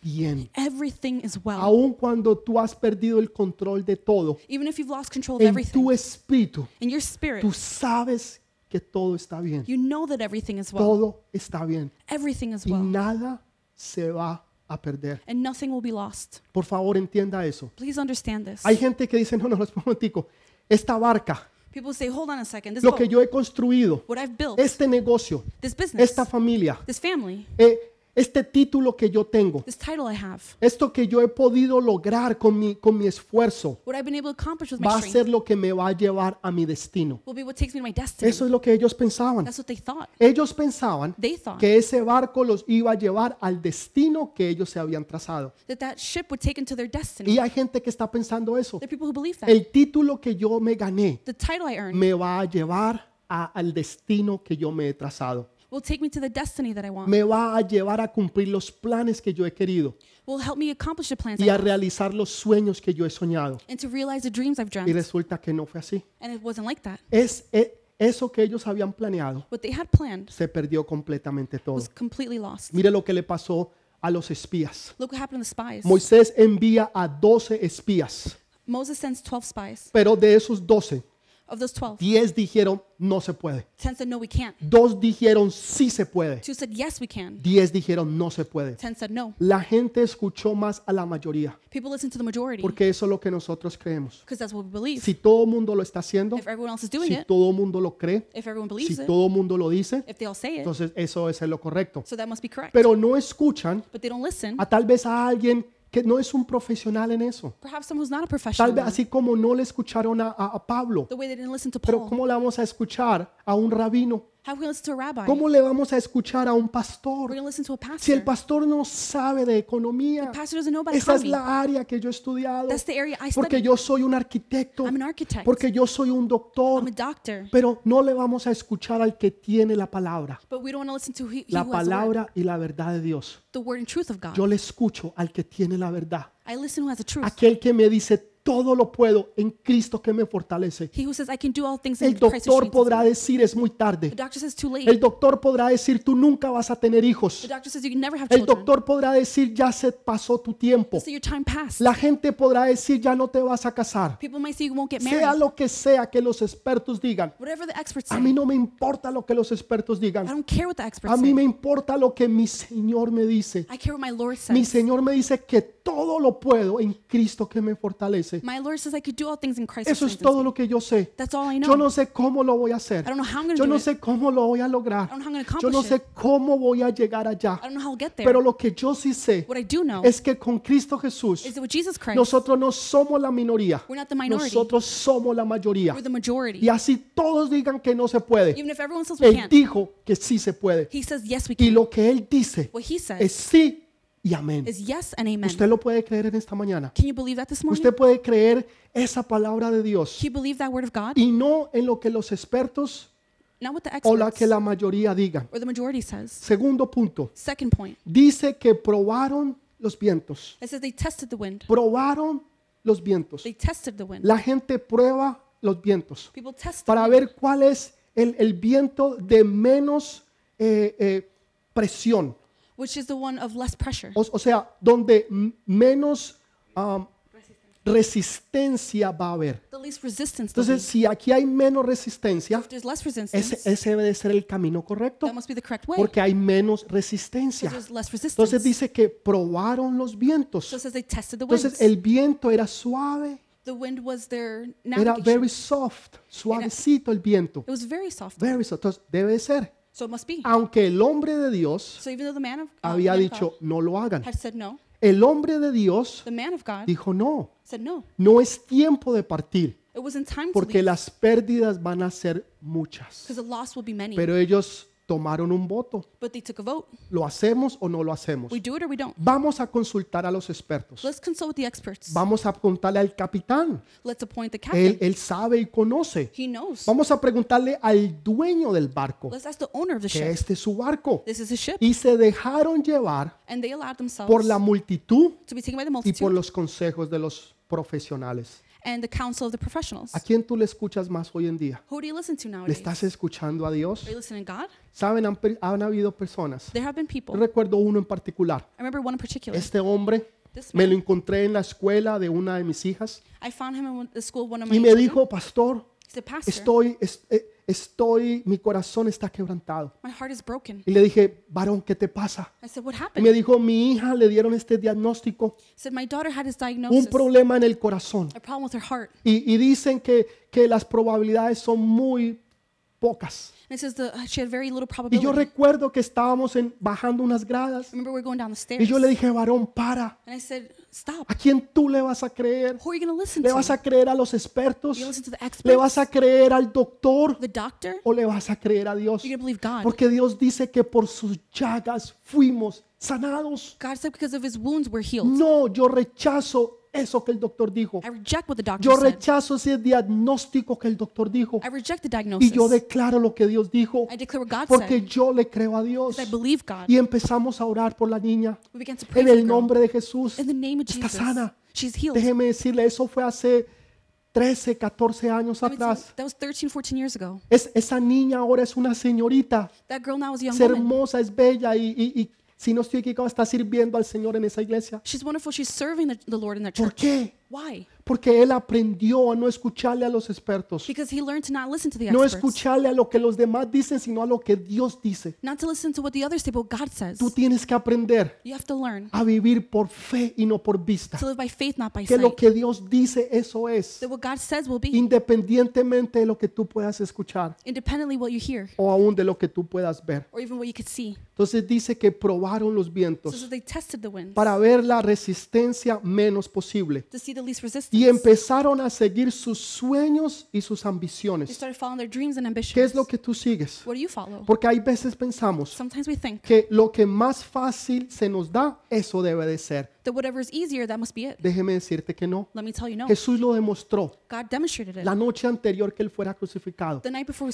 bien. everything is well. Aun cuando tú has perdido el control de todo, Even if you've lost control of en everything, tu espíritu, in your spirit, tú sabes que todo está bien. you know that everything is well. Todo está bien. Everything is Y well. nada se va a perder. And nothing will be lost. Por favor, entienda eso. Please understand this. Hay gente que dice, no, no, no, espera un momentico. Esta barca, People say, hold on a second. This lo que boat, yo he construido, what I've built, este negocio, this business, esta familia, this family, eh, este título que yo tengo, this title I have, esto que yo he podido lograr con mi, con mi esfuerzo, what I've been able to accomplish with va my a strength ser lo que me va a llevar a mi destino. will be what takes me to my destiny. Eso es lo que ellos pensaban. That's what they thought. Ellos pensaban They thought que ese barco los iba a llevar al destino que ellos se habían trazado. that that ship would take them to their destiny. Y hay gente que está pensando eso. There are people who believe that. El título que yo me gané The title I earned me va a llevar a- al destino que yo me he trazado. Will take me to the destiny that I want. Me va a llevar a cumplir los planes que yo he querido Will help me accomplish the plans I y a realizar los sueños que yo he soñado. and to realize the dreams I've Y dreamt. resulta que no fue así. And it wasn't like that. Es e- eso que ellos habían planeado What they had planned se perdió completamente todo. was completely lost. Mire lo que le pasó a los espías. Look what happened to the spies. Moisés envía a 12 espías, Moses sends 12 spies. pero de esos 12, Of those 12, 10 dijeron no se puede. 10 said, no, we can't. Dos dijeron sí se puede. Two said, yes, we can. 10 dijeron no se puede. 10 said, no. La gente escuchó más a la mayoría, People listen to the majority porque eso es lo que nosotros creemos. because that's what we believe. Si todo el mundo lo está haciendo, If everyone else is doing si it, todo el mundo lo cree, if everyone si believes it, todo el mundo lo dice, if they all say it, entonces eso es lo correcto. so that must be correct. Pero no escuchan But they don't listen. a tal vez a alguien que no es un profesional en eso. Tal vez así como no le escucharon a, a- a Pablo. Pero. ¿cómo le vamos a escuchar a un rabino? How can we listen to a rabbi? ¿Cómo le vamos a escuchar a un pastor? Si el pastor. no sabe de economía, esa es la área que yo he estudiado. That's the area I Porque yo soy un arquitecto, I'm an architect. porque yo soy un doctor. Pero no le vamos a escuchar al que tiene la palabra, la palabra y la verdad de Dios. Yo le escucho al que tiene la verdad, aquel que me dice todo lo puedo en Cristo que me fortalece. El doctor podrá decir es muy tarde. El doctor podrá decir tú nunca vas a tener hijos. El doctor podrá decir ya se pasó tu tiempo. La gente podrá decir ya no te vas a casar. Sea lo que sea que los expertos digan. A mí no me importa lo que los expertos digan. A mí me importa lo que mi Señor me dice. Mi. Señor me dice que todo lo puedo en Cristo que me fortalece. My Lord says I could do all things in Christ Eso es todo lo que yo sé. That's all I Yo know. no sé cómo lo voy a hacer. I don't know how I'm going Yo to do no sé cómo lo voy a lograr. I don't know how I'm Yo no sé cómo voy a llegar allá. I don't know how I'll get there. Pero lo que yo sí sé What I do know es que con Cristo Jesús is that with Jesus Christ, nosotros no somos la minoría. we're not the minority. Nosotros somos la mayoría. We're the majority. Y así todos digan que no se puede. Even if everyone says we Él can't, dijo que sí se puede. he says yes we Y can. lo que Él dice What he says es sí y amén. is yes and amen. ¿Usted lo puede creer en esta mañana? Can you believe that this morning? Usted puede creer esa palabra de Dios Can you believe that word of God? y no en lo que los expertos Not what the o la experts que la mayoría digan. or the majority says. Segundo punto, Second point, dice que probaron los vientos. it says they tested the wind. Probaron los vientos. They tested the wind. La gente prueba los vientos People test the para wind ver cuál es el, el viento de menos eh, eh, presión. Which is the one of less pressure. O, o sea, donde menos um, resistencia va a haber. The least resistance. there'll Entonces, si aquí hay menos resistencia, If there's less resistance, ese, ese debe de ser el camino correcto, that must be the correct way. porque hay menos Because resistencia. there's less resistance. Entonces dice que probaron los so vientos. it says they tested the winds. Entonces el viento era suave, the wind was their era very soft, suavecito el viento. it was very soft. Very soft. Entonces debe de ser. So it must be. Aunque el hombre de Dios So even the man of uh, había man dicho, God no lo hagan. had said no, El hombre de Dios the man of God dijo, no, said no. no es tiempo de partir, It wasn't time to porque leave las pérdidas van a ser muchas. because the loss will be many. Pero ellos tomaron un voto. but they took a vote. ¿Lo hacemos o no lo hacemos? We do it or we don't. Vamos a consultar a los expertos. Let's consult with the experts. Vamos a preguntarle al capitán. Let's appoint the captain. Él, él sabe y conoce. he knows. Vamos a preguntarle al dueño del barco, Let's ask the owner of the que ship. este es su barco. This is his ship. Y se dejaron llevar And they allowed themselves por la multitud to be taken by the y multitude por los consejos de los profesionales. And the counsel of the professionals. ¿A quién tú le escuchas más hoy en día? Who do you listen to ¿Le nowadays? estás escuchando a Dios? Are you listening to God? Saben, han, per- han habido personas. There have been people. Yo recuerdo uno en particular. I remember one in particular. Este hombre This me man. lo encontré en la escuela de una de mis hijas I found him in one- the school of one of my y me children. dijo, pastor, said, Pastor, estoy, es- eh, estoy, mi corazón está quebrantado. my heart is broken. Y le dije, varón, ¿qué te pasa? I said, What Y happened? me dijo, mi hija le dieron este diagnóstico, He said, My daughter had this un diagnosis, problema en el corazón. a problem with her heart. Y, y dicen que, que las probabilidades son muy pocas. It says that she had very little Y probability. yo recuerdo que estábamos en, bajando unas gradas remember we were going down the stairs. y yo le dije, varón, para. and I said, Stop. ¿A quién tú le vas a creer? Who are you going to listen ¿Le to? vas a creer a los expertos? you listen to the ¿Le experts? vas a creer al doctor? the doctor? ¿O le vas a creer a Dios? You're going to believe God. Porque Dios dice que por sus llagas fuimos sanados. God said because of his wounds we're healed. No, yo rechazo eso que el doctor dijo. I reject what the doctor Yo said. rechazo ese diagnóstico que el doctor dijo. I reject the diagnosis. Y yo declaro lo que Dios dijo. I declare what God Porque said. yo le creo a Dios. Because I believe God. Y empezamos a orar por la niña. we began to pray En el nombre de Jesús. In the name of Está Jesus. sana. She's healed. Déjeme decirle, eso fue hace 13, 14 años atrás. that was 13, 14 years ago. Es, esa niña ahora es una señorita. That girl now is a young Es woman. hermosa, es bella y, y- y si no estoy equivocado, está sirviendo al Señor en esa iglesia. She's wonderful. She's serving the, the Lord in that ¿Por church. qué? Why? Porque él aprendió a no escucharle a los expertos. Because he learned to not listen to the No experts. escucharle a lo que los demás dicen, sino a lo que Dios dice. Not to listen to what the others say, but what God says. Tú tienes que aprender You have to learn a vivir por fe y no por vista. to live by faith, not by Que sight. lo que Dios dice, eso es. That what God says will be, Independientemente de lo que tú puedas escuchar independently what you hear o aún de lo que tú puedas ver. or even what you could see. Entonces dice que probaron los So vientos that they tested the winds para ver la resistencia menos posible. to see the least resistance. Y empezaron a seguir sus sueños y sus They ambiciones. started following their dreams and ambitions. ¿Qué es lo que tú sigues? Porque hay veces pensamos que lo que más fácil se nos da, eso debe de ser. Déjeme decirte que no. Jesús lo demostró la noche anterior que él fuera crucificado.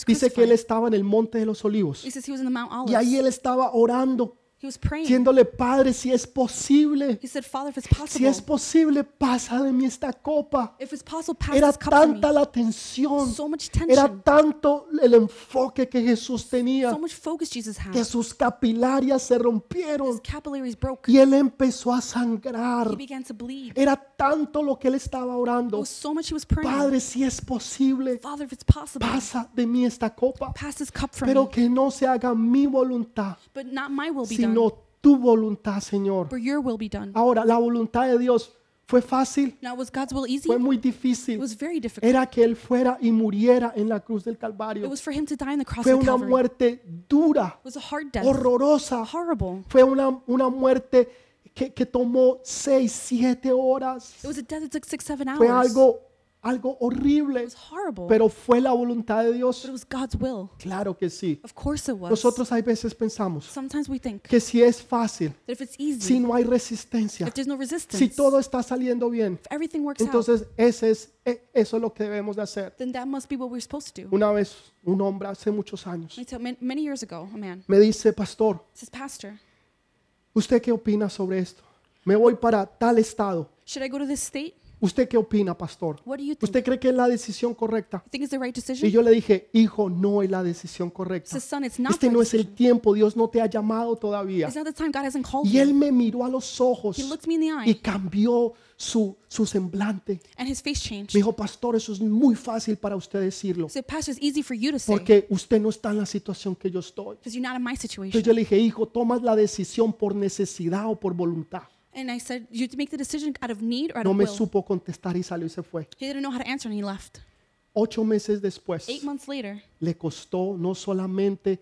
Dice que él estaba en el monte de los olivos y ahí él estaba orando. Diciéndole, Padre, si es posible, said, si es posible, pasa de mí esta copa. possible, Era tanta la tensión, So era tanto el enfoque que Jesús tenía, so que sus capilarias se rompieron y él empezó a sangrar. Era tanto lo que él estaba orando. so. Padre, si es posible, Father, possible, pasa de mí esta copa, pero que no se haga mi voluntad, But sino tu voluntad, Señor. but your will be done. Ahora, la voluntad de Dios fue fácil, Now, was God's will easy? fue muy It difícil. was very difficult. Era que él fuera y muriera en la cruz del It Calvario. was for him to die on the cross Fue of una Calvary. It muerte dura, was a hard death, horrorosa. horrible. Fue una, una muerte que, que tomó seis, siete horas. It was a death that took six, seven Fue hours. algo, algo horrible, It was horrible, pero fue la voluntad de Dios. Claro que sí. Of course it was. Nosotros hay veces pensamos Sometimes we think que si es fácil, si no hay resistencia, si todo está saliendo bien, entonces ese es, e- eso es lo que debemos de hacer. then that must be what we're supposed to do. Una vez un hombre hace muchos años I tell, man- many years ago, a man me dice, Pastor, ¿usted qué opina sobre esto? Me voy para tal estado. ¿Usted qué opina, pastor? What do you think? ¿Usted cree que es la decisión correcta? You think it's the right Y decision? yo le dije, hijo, no es la decisión correcta. Este the no es el tiempo, Dios no te ha llamado todavía. It's not the time God hasn't called Y él me miró a los ojos He looked me in the y cambió su, su semblante. Me dijo, pastor, eso es muy fácil para usted decirlo, He said, Pastor, it's easy for you to say porque usted no está en la situación que yo estoy. because you're not in my Entonces situation. yo le dije, hijo, tomas la decisión por necesidad o por voluntad. And I said, you make the decision out of need or out No of me will. supo contestar y salió y se fue. He didn't know how to answer and he left. Ocho meses después, Eight months later, le costó no solamente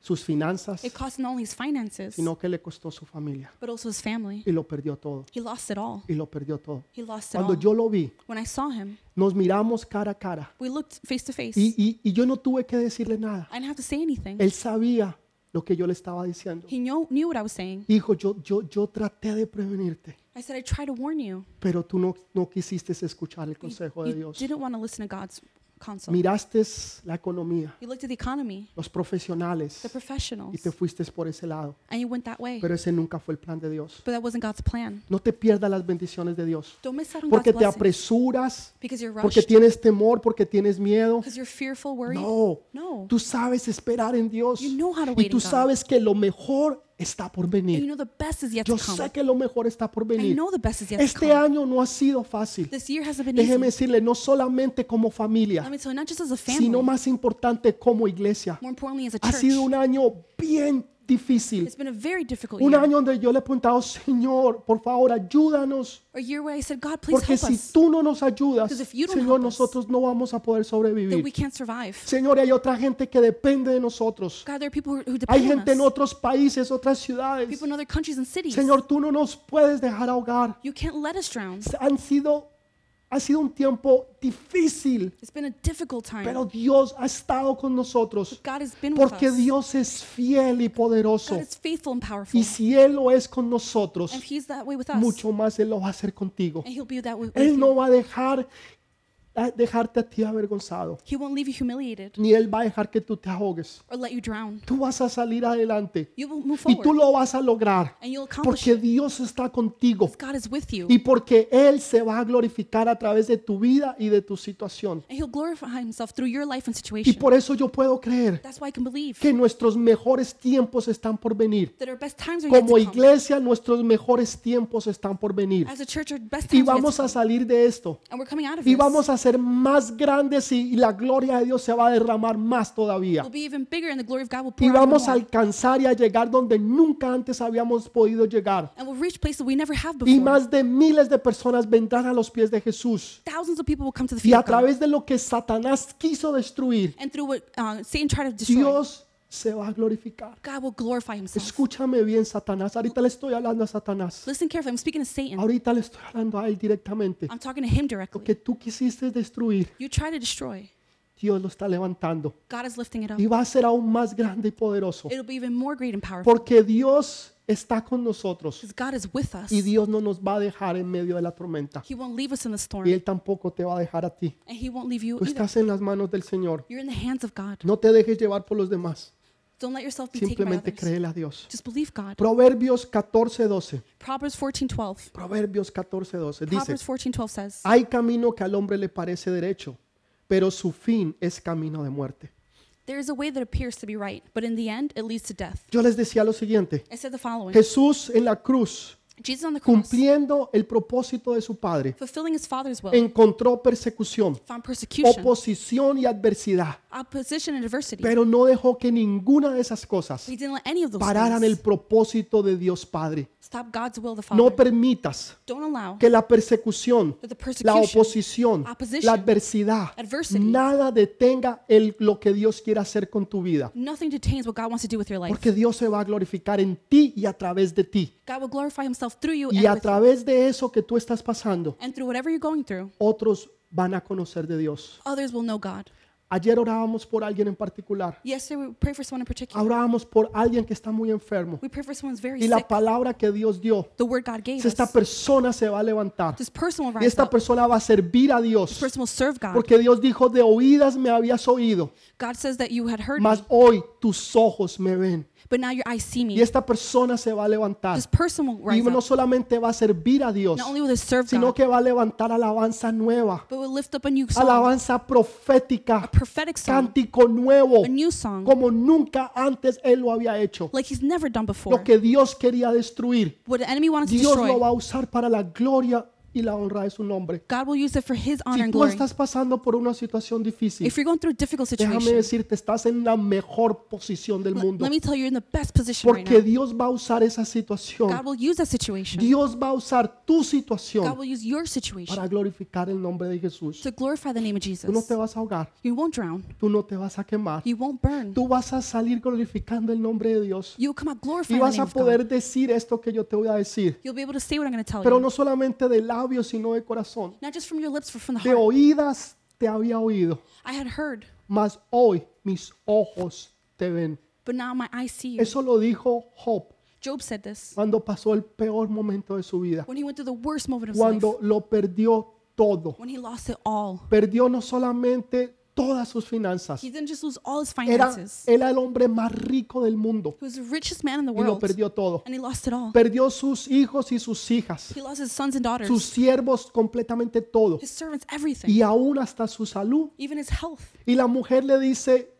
sus finanzas, it cost not only his finances, sino que le costó su familia. but also his family. Y lo perdió todo. He lost it all. Y lo perdió todo. He lost it Cuando all. yo lo vi, When I saw him, nos miramos cara a cara. we looked face to face. Y, y- y yo no tuve que decirle nada. I didn't have to say anything. Él sabía lo que yo le estaba diciendo. He knew, knew what I was saying. Hijo, yo, yo, yo traté de prevenirte, I said, I tried to warn you. pero tú no, no quisiste escuchar el You, consejo de you Dios. didn't want to listen to God's Miraste la economía, You looked at the economy, los profesionales the y professionals, te fuiste por ese lado. and you went that way. Pero ese nunca fue el plan de Dios. But that wasn't God's plan. No te pierdas las bendiciones de Dios. Don't miss out on Porque God's te blessing apresuras, because you're porque rushed, tienes temor, porque tienes miedo. because you're fearful, worried. No, No. tú sabes esperar en Dios. You know how to Y wait tú in God. sabes que lo mejor está por you venir. know the best is yet Yo to come. sé que lo mejor está por I venir. know the best is yet to Este come. año no ha sido fácil. This year hasn't been Déjeme easy. decirle, no solamente como Let familia, me tell you, not just as a sino family, más importante como iglesia. more importantly as a Ha sido un año bien difícil. It's been a very difficult Un year. año donde yo le he preguntado, Señor, por favor, ayúdanos. A year where I said, God, please Porque help si us, tú no nos ayudas, Because if you don't Señor, help us, nosotros no vamos a poder we sobrevivir. can't survive. Señor, y hay otra gente que depende de nosotros. God, there are people who, who Hay depend on gente en us. otros países, otras ciudades. People in other countries and cities. Señor, tú no nos puedes dejar ahogar. You can't let us drown. Han sido, ha sido un tiempo difícil, It's been a difficult time. pero Dios ha estado con nosotros. God has been with Porque us. Dios es fiel y poderoso. God is faithful and powerful. Y si Él lo es con nosotros, And He's that way with us. mucho más Él lo va a hacer contigo. And He'll be that way with Él no va a dejar dejarte a ti avergonzado, He won't leave you humiliated ni Él va a dejar que tú te ahogues. or let you drown. Tú vas a salir adelante You will move y tú lo vas a lograr and you'll accomplish porque. Dios está contigo God is with you. y porque Él se va a glorificar a través de tu vida y de tu situación. And He'll glorify Himself through your life and Y situation. por eso yo puedo creer That's why I can believe que nuestros mejores tiempos están por venir. that our best times are yet Como come. iglesia, nuestros mejores tiempos están por venir. As a church, our best Y times are yet vamos a salir de esto. And we're coming out of Y this. vamos a ser más grandes y y la gloria de Dios se va a derramar más todavía. We'll be even bigger and the glory of God will Y vamos a alcanzar y a llegar donde nunca antes habíamos podido llegar. And we'll reach places we never have Y before. más de miles de personas vendrán a los pies de Jesús. Thousands of people will come to the Y a través de lo que Satanás quiso destruir, uh, Dios se va a glorificar. God will glorify Himself. Escúchame bien, Satanás. Ahorita le estoy hablando a Satanás. Listen carefully. I'm speaking to Satan. Ahorita le estoy hablando a él directamente. I'm talking to him Lo directly. que tú quisiste destruir, You try to destroy. Dios lo está levantando. God is lifting it up. Y va a ser aún más grande y poderoso. It'll be even more great and powerful. Porque Dios está con nosotros. Because God is with us. Y Dios no nos va a dejar en medio de la tormenta. He won't leave us in the storm. Y Él tampoco te va a dejar a ti. And He won't leave you Tú either. estás en las manos del Señor. You're in the hands of God. No te dejes llevar por los demás. Don't let yourself be taken by Simplemente others. créele a Dios. Just believe God. Proverbios 14:12. Proverbs 14:12. Proverbios 14:12 dice, Proverbs 14:12 says, hay camino que al hombre le parece derecho, pero su fin es camino de muerte. "There is a way that appears to be right, but in the end it leads to death." Yo les decía lo siguiente, I said the following: Jesús en la cruz, Jesus on the cross, cumpliendo el propósito de su Padre, fulfilling his Father's will, encontró persecución, found persecution, oposición y adversidad, opposition, and adversity. pero no dejó que ninguna de esas cosas He didn't let any of those pararan el things propósito de Dios Padre. stop God's will, the No Father. permitas Don't allow que la persecución, that the la persecution, oposición, opposition, la adversidad, adversity, nada detenga el, lo que Dios quiere hacer con tu vida. nothing detains what God wants to do with your life. Porque Dios se va a glorificar en ti y a través de ti. God will glorify Himself through you Y and, a with you. través de eso que tú estás pasando, and through whatever you're going through. otros van a conocer de Dios. Others will know God. Ayer orábamos por alguien en particular. Yesterday we prayed for someone in particular. Orábamos por alguien que está muy enfermo. We prayed for someone who's very Y la palabra que Dios dio, esta persona se va a levantar. This person will Y esta persona va a servir a This Dios. person will serve God. Porque Dios dijo, de oídas me habías oído, God says that you had heard mas hoy tus ojos me ven. But now your eyes see Y me. esta persona se va a levantar. This person will Y rise no up. solamente va a servir a Dios, Not only will they serve sino God, que va a levantar alabanza nueva, but will lift up a new song, alabanza a profética, prophetic song, cántico nuevo, a new song, como nunca antes Él lo había hecho. like He's never done before. Lo que Dios quería destruir, What the enemy wanted to Dios lo destroy, va a usar para la gloria y la honra de su nombre. God will use it for His honor Si and tú glory. estás pasando por una situación difícil, If you're going through a difficult déjame situation, decirte, estás en la mejor posición del mundo. let me tell you, you're in the best position right Porque now. Dios va a usar esa situación. God will use that situation. Dios va a usar tu God situación will use your situation para glorificar el nombre de Jesús. to glorify the name of Tú no Jesus. te vas a ahogar, You won't drown. tú no te vas a quemar. You won't burn. Tú vas a salir glorificando el nombre de Dios. You will come out Y glorifying the vas name a of God. poder decir esto que yo te voy a decir. You'll be able to say what I'm going to tell Pero you. no solamente de labios, sino de corazón. Not just from your lips, but from the De heart. oídas te había oído, I had heard, mas hoy mis ojos te ven. but now my eyes see you. Eso lo dijo Job Job said this cuando pasó el peor momento de su vida. when he went through the worst moment of his life, Cuando lo perdió todo. when he lost it all. Perdió no solamente todas sus finanzas. He didn't just lose all his Era, finances. era el hombre más rico del mundo He was the richest man in the y lo world, perdió todo. and he lost it all. Perdió sus hijos y sus hijas, He lost his sons and sus daughters, siervos, completamente todo. his servants, everything, Y aún hasta su salud. even his health. Y la mujer le dice,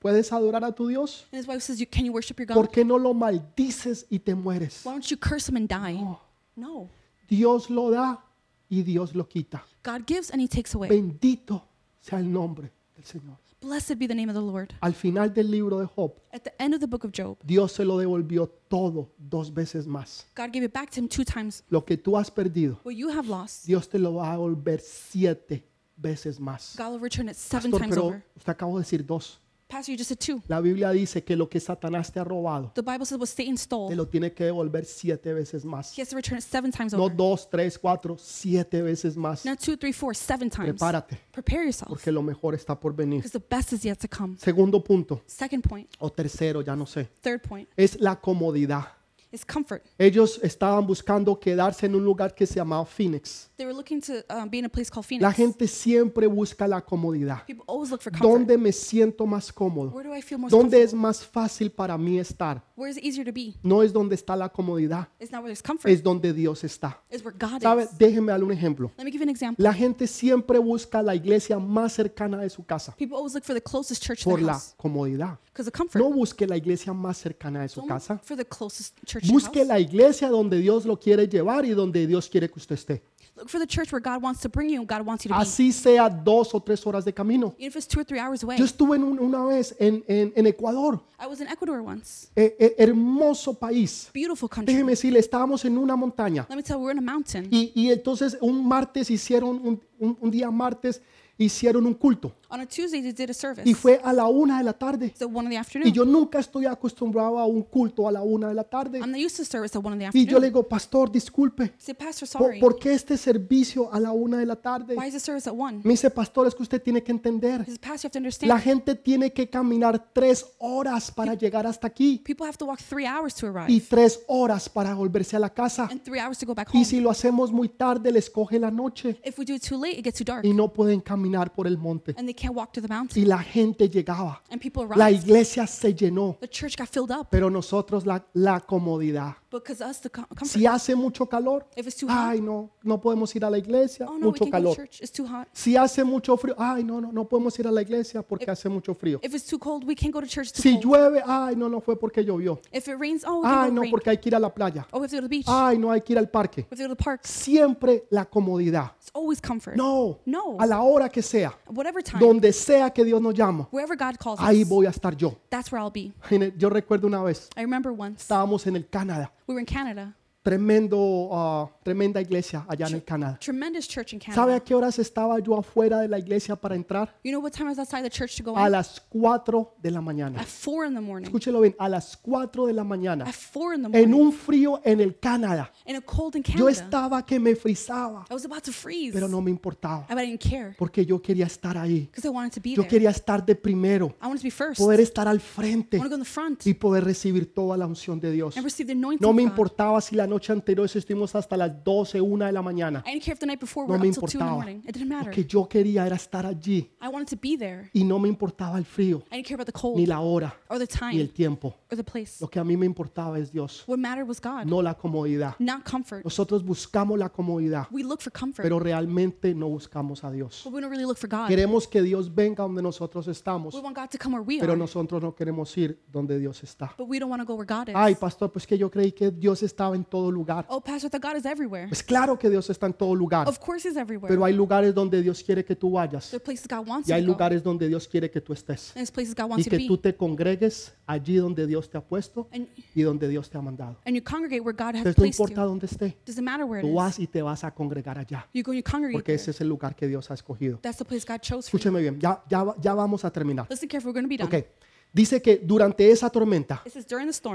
¿puedes adorar a tu Dios? And his wife says, "You Can you worship your God? ¿Por qué no lo maldices y te mueres? Why don't you curse him and die? No. No. Dios lo da y Dios lo quita. God gives and he takes away. Bendito sea el nombre del Señor. Blessed be the name of the Lord. Al final del libro de Job, At the end of the book of Job, Dios se lo devolvió todo dos veces más. God gave it back to him two times. Lo que tú has perdido, What you have lost, Dios te lo va a devolver siete veces más. God will return it seven Pastor, times pero over. usted de decir dos. Pastor, you just said two. La Biblia dice que lo que Satanás te ha robado, The Bible says what Satan te stole, lo tiene que devolver siete veces más. he has to return it seven times No over. dos, tres, cuatro, siete veces más. Not two, three, four, seven times. Prepárate, Prepare yourself, porque lo mejor está por venir. because the best is yet to come. Segundo punto, Second point, o tercero, ya no sé, third point, es la comodidad. Is comfort. Ellos estaban buscando quedarse en un lugar que se llamaba Phoenix. They were looking to um, be in a place called La Phoenix. gente siempre busca la comodidad. People always look for comfort. ¿Dónde me siento más cómodo? Where do I feel most ¿Dónde es más fácil para mí estar? Where is it easier to be? No es donde está la comodidad, It's not where there's comfort. es donde Dios está. It's where God ¿Sabe? is. Déjeme darle un ejemplo. Let me give you an example. La gente siempre busca la iglesia más cercana de su casa People always look for the closest church to por their la house comodidad. because of comfort. No busque la iglesia más cercana de su Don't casa. for the closest church Busque house. la iglesia donde Dios lo quiere llevar y donde Dios quiere que usted esté. Look for the church where God wants to bring you and God wants you to be. Así sea dos o tres horas de camino. Even if it's two or three hours away. Yo estuve en un- una vez en, en- en Ecuador, I was in Ecuador once. eh, eh, hermoso país. Beautiful country. Déjeme decirle, estábamos en una montaña Let me tell you, we're in a mountain. y, y entonces un martes hicieron, un, un- un día martes hicieron un culto On a Tuesday, they did a service. y fue a la una de la tarde. At one in the Y afternoon. yo nunca estoy acostumbrado a un culto a la una de la tarde. I'm not used to service at one in the Y yo le afternoon. digo, pastor, disculpe, said, Pastor, ¿por, sorry. por qué este servicio a la una de la tarde? Why is the service at one? Me dice, pastor, es que usted tiene que entender. Said, Pastor, you have to La understand. gente tiene que caminar tres horas para llegar hasta aquí People have to walk three hours to y arrive tres horas para volverse a la casa. and three hours to go back Y home. si lo hacemos muy tarde, les coge la noche. If we do it too late, it gets too dark, y no pueden caminar por el monte. and they can't walk through the mountain. Y la gente llegaba. And people La iglesia se llenó, The church got filled up pero nosotros la, la comodidad. Because us, the com- comfort. Si hace mucho calor, If it's too hot, ay no, no podemos ir a la iglesia, oh no, we mucho can't go to calor. church. It's too hot. Si hace mucho frío, ay no, no, no podemos ir a la iglesia porque hace mucho frío. If it's too cold, we can't go to church. It's too Si cold. llueve, ay no, no fue porque llovió. If it rains, oh, we Ay go no, rain. porque hay que ir a la playa. Oh, we have to go to the beach. Ay no, hay que ir al parque. we have to go to the park. Siempre la comodidad. It's always comfort. No, No. a la hora que sea, Whatever time, donde sea que Dios nos llama, wherever God calls ahí us, voy a estar yo. that's where I'll be. En el- Yo recuerdo una vez, I remember once estábamos en el Canadá, we were in Canada, tremendo, ah, tremenda iglesia allá en el Canadá. tremendous church in ¿Sabe a qué horas estaba yo afuera de la iglesia para entrar? You know what time I was outside the church to go A in? las 4 de la mañana. At four in the morning. Escúchelo bien, a las 4 de la mañana. At four in the En un frío en el Canadá. In a cold in Yo estaba que me frizaba, I was about to freeze. pero no me importaba, I, but I didn't care porque yo quería estar ahí. because I wanted to be Yo there. quería estar de primero, I wanted to be first. poder estar al frente want to go in the front y poder recibir toda la unción de Dios. and receive the anointing No me importaba si la noche anterior estuvimos hasta las 12, 1 de la mañana. I didn't care if the night before we No were me up till two in the importaba. morning. It didn't matter. Lo que yo quería era estar allí I wanted to be there. y no me importaba el frío, I didn't care about the ni cold la hora, or the ni el time tiempo. or the place. Lo que a mí me importaba es Dios, What mattered was God, no la comodidad. not comfort. Nosotros buscamos la comodidad, We look for comfort, pero realmente no buscamos a Dios. but we don't really look for God. Queremos que Dios venga donde nosotros estamos, We want God to come where we pero are, nosotros no queremos ir donde Dios está. but we don't want to go where God is. Ay, pastor, pues que yo creí que Dios estaba en todo lugar. Oh, Pastor, that God is everywhere. Pues claro que Dios está en todo lugar, Of course He's everywhere. pero hay lugares donde Dios quiere que tú vayas There are places God wants y you hay to go. lugares donde Dios quiere que tú estés And there's places God y wants you to que be. tú te congregues allí donde Dios te ha puesto And, y donde Dios te ha mandado. and you congregate where God has Entonces no placed importa you. dónde esté, Doesn't matter where it tú is. vas y te vas a congregar allá, You go and you congregate porque there. ese es el lugar que Dios ha escogido. That's the place God chose for you. Escúcheme bien, ya, ya, ya vamos a terminar. Listen careful, we're going to be done. Ok, dice que durante esa tormenta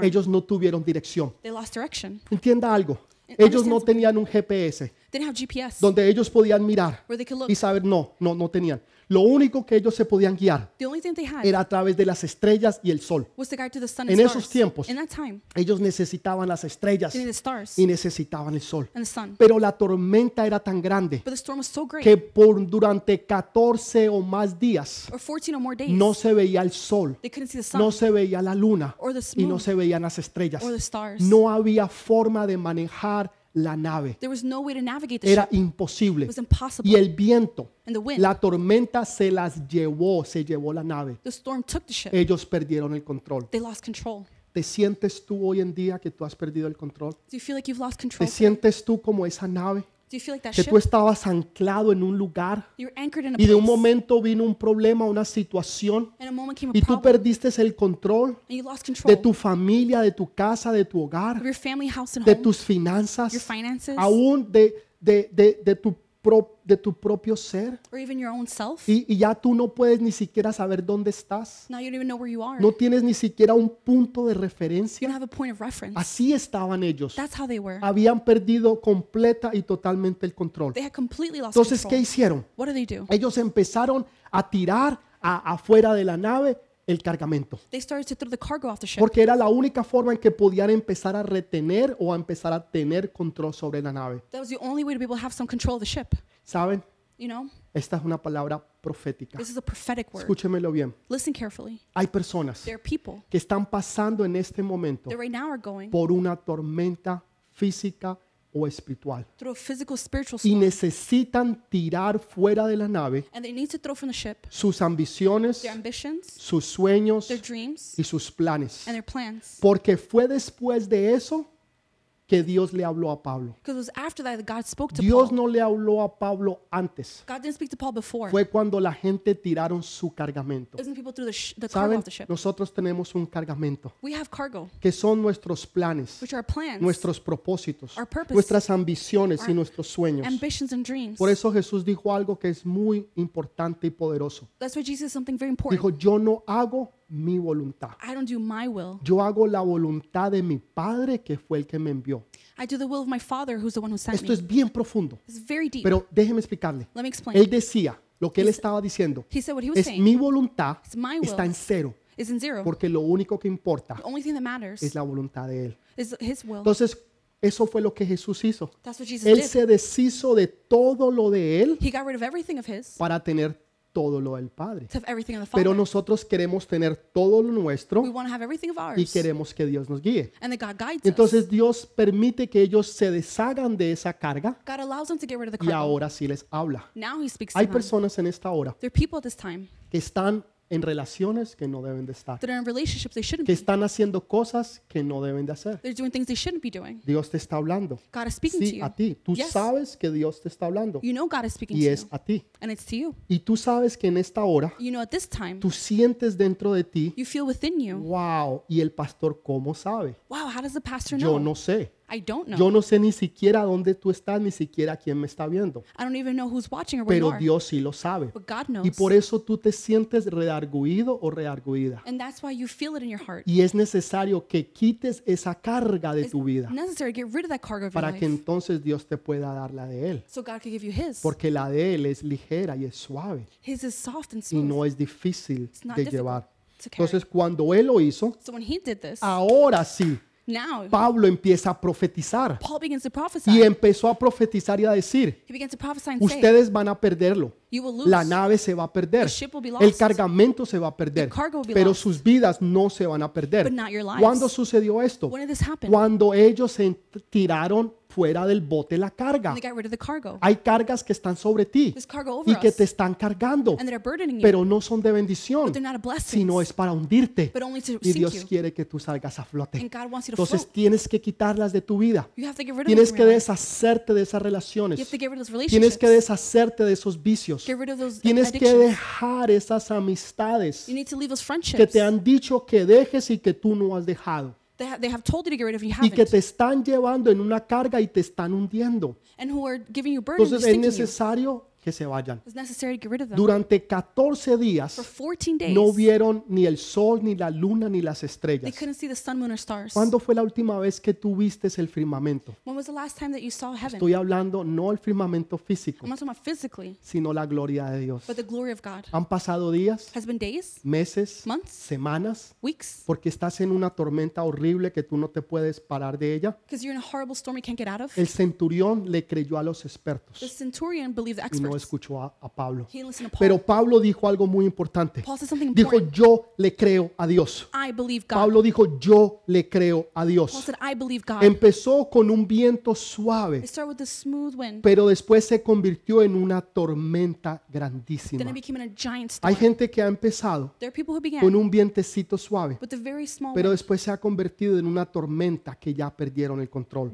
ellos no tuvieron dirección. they lost direction. Entienda algo, ellos no tenían un GPS donde ellos podían mirar y saber, no, no, no tenían. Lo único que ellos se podían guiar The only thing they had era a través de las estrellas y el sol. En esos tiempos, Ellos necesitaban las estrellas y necesitaban el sol. Pero la tormenta era tan grande que por durante 14 o más días or 14 or more days, no se veía el sol, no se veía la luna or the y no se veían las estrellas. or the stars. No había forma de manejar la nave. There was no way to navigate the Era imposible. was impossible. Y el viento, and the wind, la tormenta se las llevó, se llevó la nave. the storm took the ship. Ellos perdieron el control. They lost control. ¿Te sientes tú hoy en día que tú has perdido el control? Do you feel like you've lost ¿Te control? sientes tú como esa nave? Like Que tú estabas anclado en un lugar y de un momento vino un problema, una situación y tú perdiste el control de tu familia, de tu casa, de tu hogar, de tus finanzas, aún de, de, de, de tu, pro- de tu propio ser. or even your own self. Y, y ya tú no puedes ni siquiera saber dónde estás. Now you don't even know where you are. No tienes ni siquiera un punto de You referencia. don't have a point of reference. Así estaban ellos. That's how they were. Habían perdido completa y totalmente el control. They had completely lost Entonces, ¿qué hicieron? What did they do? Ellos empezaron a tirar a- afuera de la nave el cargamento. They started to throw the cargo off the ship Porque era la única forma en que podían empezar a retener o a empezar a tener control sobre la nave. that was the only way to be able to have some control of the ship. ¿Saben? You know, Esta es una palabra profética. this is a prophetic word. Escúchemelo bien. Listen carefully. Hay personas There are people que están pasando en este momento that right now are going por una tormenta física o espiritual. Y necesitan tirar fuera de la nave sus ambiciones, sus sueños y sus planes. Porque fue después de eso que Dios le habló a Pablo. Because it was after that that God spoke to Dios Paul. no le habló a Pablo antes. God didn't speak to Paul before. Fue cuando la gente tiraron su cargamento. It was when people threw the, sh- the cargo ¿Saben? off the ship. Nosotros tenemos un cargamento We have cargo, que son nuestros planes, which are plans, nuestros propósitos, Our purpose. nuestras ambiciones y nuestros sueños. ambitions, and dreams. Por eso Jesús dijo algo que es muy importante y poderoso. That's why Jesus is something very important. Dijo, yo no hago mi voluntad. I don't do my will. Yo hago la voluntad de mi Padre que fue el que me envió. I do the will of my Father, who's the one who sent Esto me. es bien profundo, It's very deep. pero déjeme explicarle. Let me explain. Él decía, lo que él estaba diciendo, He said what he was es saying mi voluntad It's my will. está en cero, is in zero. porque lo único que importa The only thing that matters es la voluntad de Él. is His will. Entonces, Eso fue lo que Jesús hizo. That's what Jesus Él did. se deshizo de todo lo de Él He got rid of everything of his para tener todo lo del Padre. Pero nosotros queremos tener todo lo We nuestro want to have everything of y ours. queremos que Dios nos guíe. Entonces Dios permite que ellos se deshagan de esa carga God allows them to get rid of the y ahora sí les habla. Hay personas en esta hora que están en relaciones que no deben de estar, that are in relationships they shouldn't que be. están haciendo cosas que no deben de hacer. They're doing things they shouldn't be doing. Dios te está hablando. God is speaking to Sí, you. a ti. Tú Yes. sabes que Dios te está hablando You know God is speaking y to es you. a ti. And it's to you. Y tú sabes que en esta hora You know at this time, tú sientes dentro de ti, you feel within you, wow, y el pastor cómo sabe? wow, how does the pastor Yo know? no sé. I don't know. Yo no sé ni siquiera dónde tú estás, ni siquiera quién me está viendo. I don't even know who's watching or where you Pero are. Dios sí lo sabe. But God knows. Y por eso tú te sientes redarguido o redarguida. And that's why you feel it in your heart. Y es necesario que quites esa carga de tu vida Necessary to get rid of that cargo of your para que life. entonces Dios te pueda dar la de Él. So God can give you His. Porque la de Él es ligera y es suave His is soft and y smooth. no es difícil not de difficult llevar. to carry. Entonces cuando Él lo hizo, So when He did this, ahora sí, now Pablo empieza a profetizar Paul begins to prophesy. y empezó a profetizar y a decir, He begins to prophesy and say, ustedes van a perderlo. You will lose. La nave se va a perder. The ship will be El lost. cargamento se va a perder. The cargo will be Pero lost. sus vidas no se van a perder. But not your lives. ¿Cuándo sucedió esto? When did this happen? Cuando ellos se tiraron fuera del bote la carga. Hay cargas que están sobre ti y que te están cargando, pero no son de bendición, sino es para hundirte. Y Dios quiere que tú salgas a flote. Entonces tienes que quitarlas de tu vida. Tienes que deshacerte de esas relaciones. Tienes que deshacerte de esos vicios. Tienes que dejar esas amistades que te han dicho que dejes y que tú no has dejado. They have, they have told you to get rid of, you Y que te están llevando en una carga y te están hundiendo. And who are giving you burden and Entonces es sinking you. necesario que se vayan. Durante 14 días For 14 days, no vieron ni el sol, ni la luna, ni las they estrellas. couldn't see the sun, moon, or stars. ¿Cuándo fue la última vez que tú viste el firmamento? When was the last time that you saw heaven? Estoy hablando no el firmamento físico, sino la gloria de Dios. but the glory of God. Han pasado días, Has been days, meses, months, semanas, weeks, porque estás en una tormenta horrible que tú no te puedes parar de ella. because you're in a horrible storm you can't get out of. El centurión le creyó a los The expertos centurion believed the y no escuchó a, a Pablo. Pero Pablo dijo algo muy importante. Dijo, yo le creo a Dios. Pablo dijo, yo le creo a Dios. said, I believe God. Empezó con un viento suave, pero después se convirtió en una tormenta grandísima. Hay gente que ha empezado con un vientecito suave, pero después se ha convertido en una tormenta que ya perdieron el control.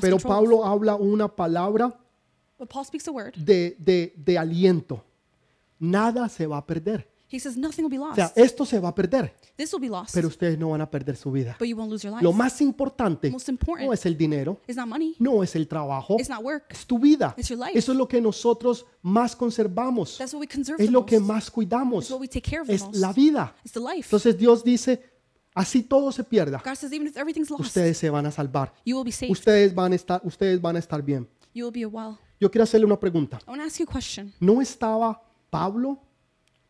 Pero. Pablo habla una palabra de, de, de aliento. Nada se va a perder. He says, nothing will be O lost. sea, esto se va a perder, This will be lost, pero ustedes no van a perder su vida. but you won't lose your life. Lo más importante Most important no es el dinero, It's not money. no es el trabajo, It's not work. es tu vida. It's your life. Eso es lo que nosotros más conservamos. That's what we conserve Es the lo que most. más cuidamos. It's what we take care of the Es most. la vida. It's the life. Entonces Dios dice, así todo se pierda, God says, even if everything's lost, ustedes se van a salvar. you will be saved. Ustedes van a estar, ustedes van a estar bien. You will be well. Yo quiero hacerle una pregunta. I want to ask you a question. ¿No estaba Pablo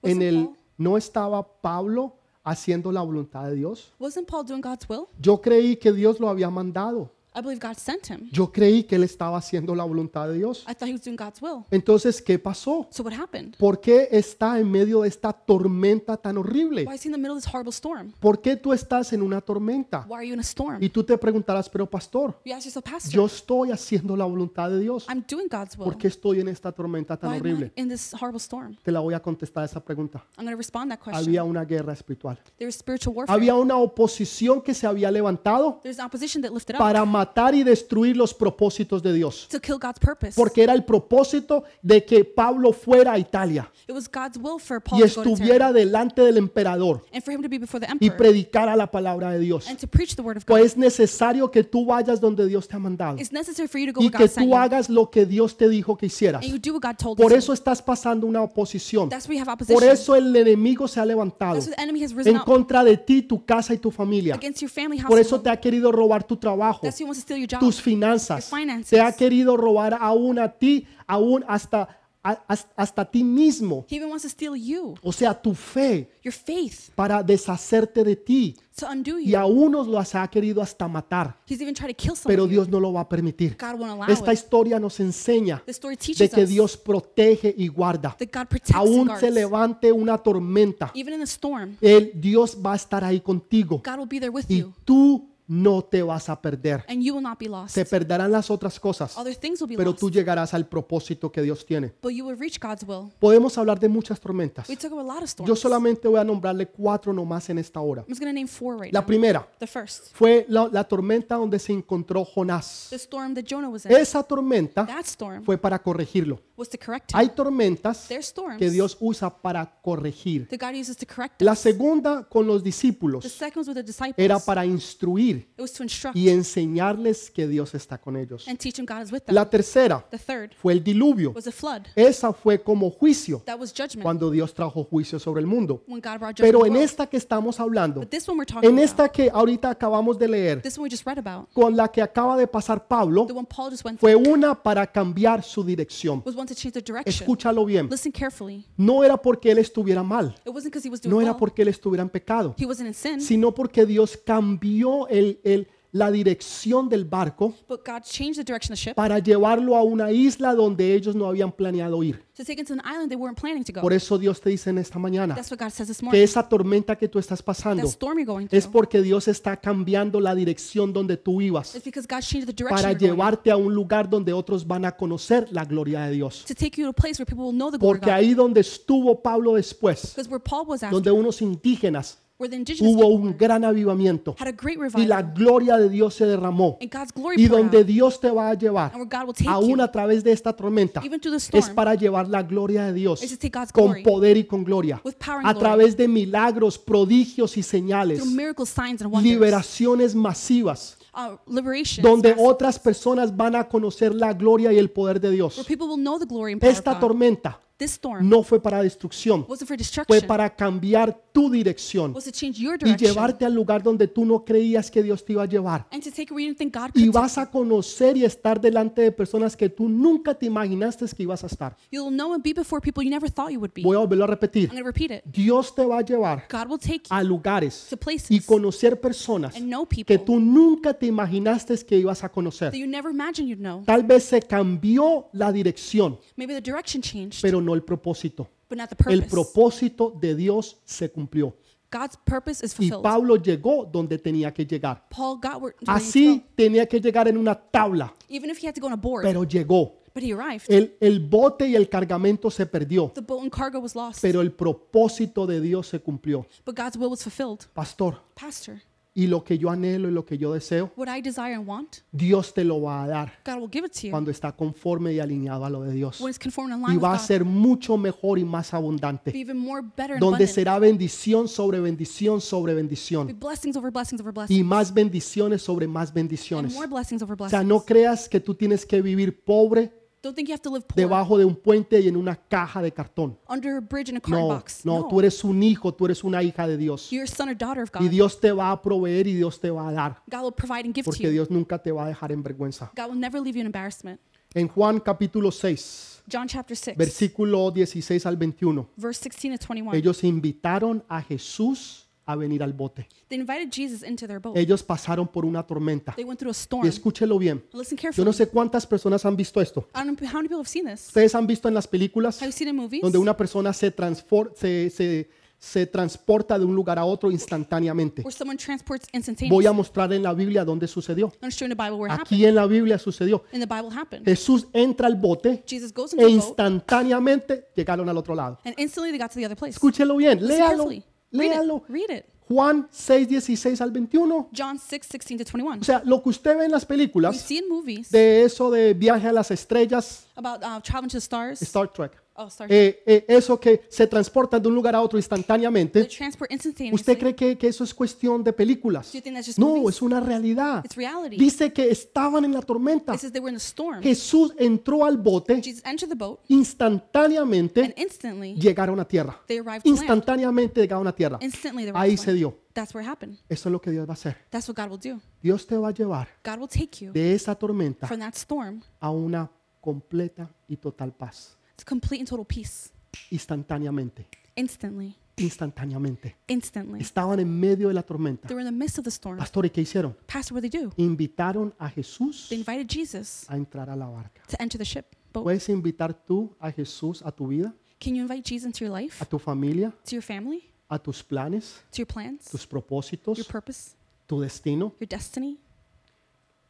en Wasn't el Paul- no estaba Pablo haciendo la voluntad de Dios? Wasn't Paul doing God's will? Yo creí que Dios lo había mandado. I believe God sent him. Yo creí que él estaba haciendo la voluntad de Dios. I thought he was doing God's will. Entonces, ¿qué pasó? So what happened? ¿Por qué está en medio de esta tormenta tan horrible? Why is he in the middle of this horrible storm? ¿Por qué tú estás en una tormenta? Why are you in a storm? Y tú te preguntarás, pero pastor, You ask yourself, Pastor, yo estoy haciendo la voluntad de Dios. I'm doing God's will. ¿Por qué estoy en esta tormenta tan Why am horrible? In this horrible storm? Te la voy a contestar esa pregunta. I'm going to respond that question. Había una guerra espiritual. There was spiritual warfare. Había una oposición que se había levantado There's an opposition that lifted up para matar y destruir los propósitos de Dios. to kill God's purpose. Porque era el propósito de que Pablo fuera a Italia It was God's will for Paul y to go to Tyre estuviera delante del emperador and for him to be before the y emperor predicara la palabra de Dios. and to preach the word of God. Pues es necesario que tú vayas donde Dios te ha mandado It's necessary for you to go y where que God sent tú you hagas lo que Dios te dijo que hicieras. and you do what God told Por you eso estás pasando una oposición. That's you have opposition. Por eso el enemigo se ha levantado That's the enemy has risen en up contra de ti, tu casa y tu familia. against your family Por eso te ha querido robar tu trabajo, That's wants to steal your job. tus finanzas. Your finances. Te ha querido robar aún a ti, aún hasta a- hasta ti mismo, He even wants to steal you, o sea, tu fe, your faith, para deshacerte de ti. to undo Y you. a unos los ha querido hasta matar, He's even tried to kill some pero. Dios no lo va a permitir. God won't allow Esta it. historia nos enseña story de teaches que us Dios protege y guarda. that God protects and Aún guards. se levante una tormenta, Even in the storm, el Dios va a estar ahí contigo God will be there with y you, tú no te vas a perder. and you will not be lost. Se perderán las otras cosas, Other things will be pero lost, tú llegarás al propósito que Dios tiene. but you will reach God's will. Podemos hablar de muchas tormentas. We took a lot of storms. Yo solamente voy a nombrarle cuatro nomás en esta hora. I'm just going to name four right La now. primera The first, fue la, la tormenta donde se encontró Jonás. the storm that Jonah was in. Esa tormenta That storm fue para corregirlo. was to correct Hay tormentas There's storms que Dios usa para corregir. that God uses to correct La segunda con los The discípulos second was with the disciples. era para instruir Y enseñarles que Dios está con ellos. and teach them God is with them. La tercera fue el diluvio. Esa fue como juicio cuando Dios trajo juicio sobre el mundo. Pero en esta que estamos hablando, en esta que ahorita acabamos de leer, con la que acaba de pasar Pablo, fue una para cambiar su dirección. Escúchalo bien. No era porque él estuviera mal, no era porque él estuviera en pecado, sino porque Dios cambió el- el- la dirección del barco but God changed the direction of the ship para llevarlo a una isla donde ellos no habían planeado ir. to take it to an island they weren't planning to go. Por eso Dios te dice en esta mañana That's what God says this que morning. esa tormenta que tú estás pasando That storm you're going es porque Dios está cambiando la dirección donde tú ibas is because God changed the direction para you're going in. llevarte a un lugar donde otros van a conocer la gloria de Dios. to take you to a place where people will know the glory of Porque God. ahí donde estuvo Pablo después, Because where Paul was after, donde unos indígenas, hubo un gran avivamiento y la gloria de Dios se derramó. Y donde Dios te va a llevar, aún a través de esta tormenta, es para llevar la gloria de Dios con glory poder y con gloria, a través de milagros, prodigios y señales, liberaciones masivas, uh, donde otras personas van a conocer la gloria y el poder de Dios. Esta tormenta This storm no fue para destrucción, wasn't for fue para cambiar tu dirección was to change your y direction, llevarte al lugar donde tú no creías que Dios te iba a llevar. and to take where you didn't think God Y take vas a conocer y estar delante de personas que tú nunca te imaginaste que ibas a estar. You'll know and be before people you never thought you would be. Voy a volverlo a repetir. I'm going to repeat it. Dios te va a llevar God will take you a lugares to places y conocer personas and know people que tú nunca te imaginaste que ibas a conocer. that you never imagined you'd know. Tal vez se cambió la dirección, Maybe the direction changed, pero no el propósito. El propósito de Dios se cumplió. God's purpose is Y. Pablo llegó donde tenía que llegar. Paul got where, Así tenía que llegar en una tabla, even if he had to go on a board, pero llegó. but he arrived. El, el bote y el cargamento se perdió, the boat and cargo was lost, pero el propósito de Dios se cumplió. but God's will was fulfilled. Pastor, Pastor, y lo que yo anhelo y lo que yo deseo, what I desire and want, Dios te lo va a dar God will give it to you cuando está conforme y alineado a lo de Dios. when it's conformed in Y with va a God. ser mucho mejor y más Be abundante, even more better and donde abundant. será bendición sobre bendición sobre Be bendición blessings over blessings over blessings. y más bendiciones sobre más and bendiciones. more blessings over O blessings. sea, no creas que tú tienes que vivir pobre Don't think you have to live poor debajo de un puente y en una caja de cartón. under a bridge in a card No, box. no, tú eres un hijo, tú eres una hija de Dios. You're a son or daughter of Y God. Dios te va a proveer y Dios te va a dar, God will provide and give to porque you. Dios nunca te va a dejar en vergüenza. God will never leave you in embarrassment. En Juan capítulo 6, John chapter 6, versículo 16 al 21, verse 16 to 21. ellos invitaron a Jesús a venir al bote. They invited Jesus into their boat. Ellos pasaron por una tormenta. They went through a Y storm. escúchelo bien. Listen Yo carefully. no sé cuántas personas han visto esto. I don't know how many people have seen this. Ustedes han visto en las películas donde una persona se, transfor- se, se- se transporta de un lugar a otro instantáneamente. Voy a mostrar en la Biblia dónde sucedió. I'm just showing the Bible where it happened. Aquí en la Biblia sucedió. In the Bible happened. Jesús entra al bote e instantáneamente llegaron al otro lado. and instantly they got to the other place. Escúchelo bien, léalo, léalo. Juan 6, 16 al 21. John 6, 16 to 21. O sea, lo que usted ve en las We películas see in movies de eso de viaje a las estrellas, about uh, traveling to the stars. Star Trek, Oh, stars. eh, eh, eso que se transportan de un lugar a otro They instantáneamente, transport instantaneously. ¿usted cree que, que eso es cuestión de películas? Do you think that's just No, movies? es una realidad. It's reality. Dice que estaban en la tormenta. It says they were in the storm. Jesús entró al bote, Jesus entered the boat instantáneamente instantly llegaron a tierra. they arrived to land. Instantáneamente llegaron a tierra. Instantly they Ahí se dio. That's where it happened. Eso es lo que Dios va a hacer. That's what God will do. Dios te va a llevar God will take you de esa tormenta from that storm a una completa y total paz. It's complete and total peace. Instantáneamente, Instantly. instantáneamente. Instantly. Estaban en medio de la tormenta. They were in the midst of the storm. Pastor, ¿y qué hicieron? Pastor, what did they do? Invitaron a Jesús They invited Jesus a entrar a la barca. to enter the ship boat. ¿Puedes invitar tú a Jesús a tu vida, Can you invite Jesus into your life, a tu familia, to your family, a tus planes, to your plans, tus propósitos, your purpose, tu destino, your destiny,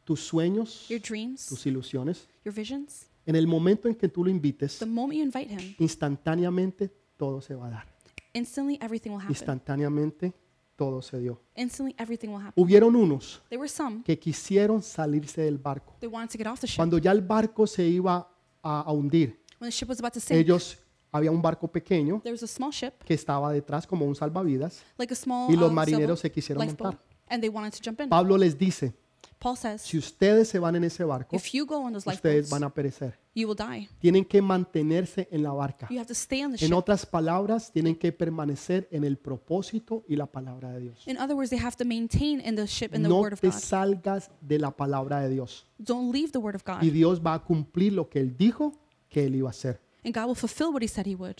tus sueños, your dreams, tus ilusiones? your visions? En el momento en que tú lo invites, The moment you invite him, instantáneamente todo se va a dar. instantly everything will happen. Instantáneamente todo se dio. Instantly everything will happen. Hubieron unos There were some, que quisieron salirse del barco. they wanted to get off the ship. Cuando ya el barco se iba a, a hundir, When the ship was about to sink, ellos, había un barco pequeño there was a small ship, que estaba detrás como un salvavidas like a small y los uh, marineros se sailboat, quisieron lifeboat, montar. and they wanted to jump in. Pablo les dice, Paul says, si ustedes se van en ese barco, if you go on those ustedes lifeboats, van a perecer. you will die. Tienen que mantenerse en la barca. You have to stay on the En ship. otras palabras, tienen que permanecer en el propósito y la palabra de Dios. In other words, they have to maintain in the ship in the No word of te God. salgas de la palabra de Dios. Don't leave the word of God. Y Dios va a cumplir lo que Él dijo que Él iba a hacer. And God will fulfill what he said he would.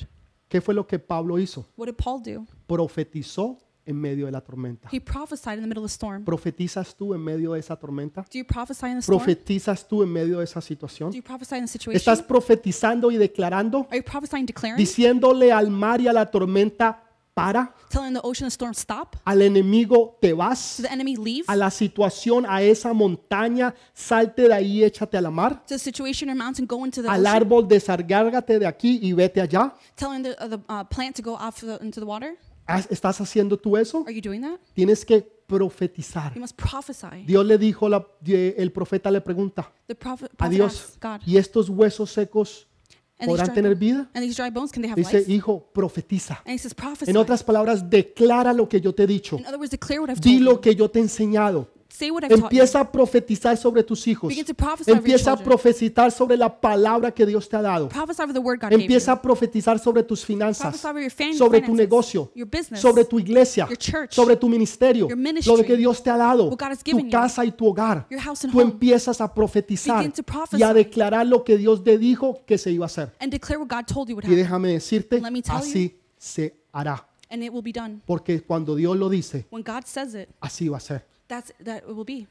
¿Qué fue lo que Pablo hizo? What did Paul do? Profetizó en medio de la tormenta. He prophesied in the middle of the storm. ¿Profetizas tú en medio de esa tormenta? Do you prophesy in the storm? ¿Profetizas tú en medio de esa situación? Do you prophesy in the situation? ¿Estás profetizando y declarando? Are you prophesying, declaring, Diciéndole al mar y a la tormenta, para, telling the ocean and storm stop? al enemigo, te vas, the enemy, leave? a la situación, a esa montaña, salte de ahí, échate a la mar, the situation or mountain, go into the al árbol, desargárgate de aquí y vete allá. Telling the, uh, the uh, plant to go off the, into the water? ¿Has- ¿Estás haciendo tú eso? Tienes que profetizar. Dios le dijo, la- el profeta le pregunta a Dios, ¿y estos huesos secos podrán tener vida? Dice, hijo, profetiza. En otras palabras, declara lo que yo te he dicho. Di lo que yo te he enseñado. Say what I've taught you. Empieza a profetizar sobre tus hijos. Begin to prophesy over your Empieza a children. profetizar sobre la palabra que Dios te ha dado. Prophesy over the word God gave you. Empieza a profetizar sobre tus finanzas, Prophesy over your fan- sobre tu finances, negocio, your business, sobre tu iglesia, your church, sobre tu ministerio, your lo que Dios te ha dado, what God has tu you, casa y tu hogar. your house and Tú home, empiezas a profetizar Begin to prophesy. y a declarar lo que Dios te dijo que se iba a hacer. and declare what God told you would Y happen. déjame decirte, Let me tell así se hará. And it will be done. Porque cuando Dios lo dice, When God says it, así va a ser. That's that will be.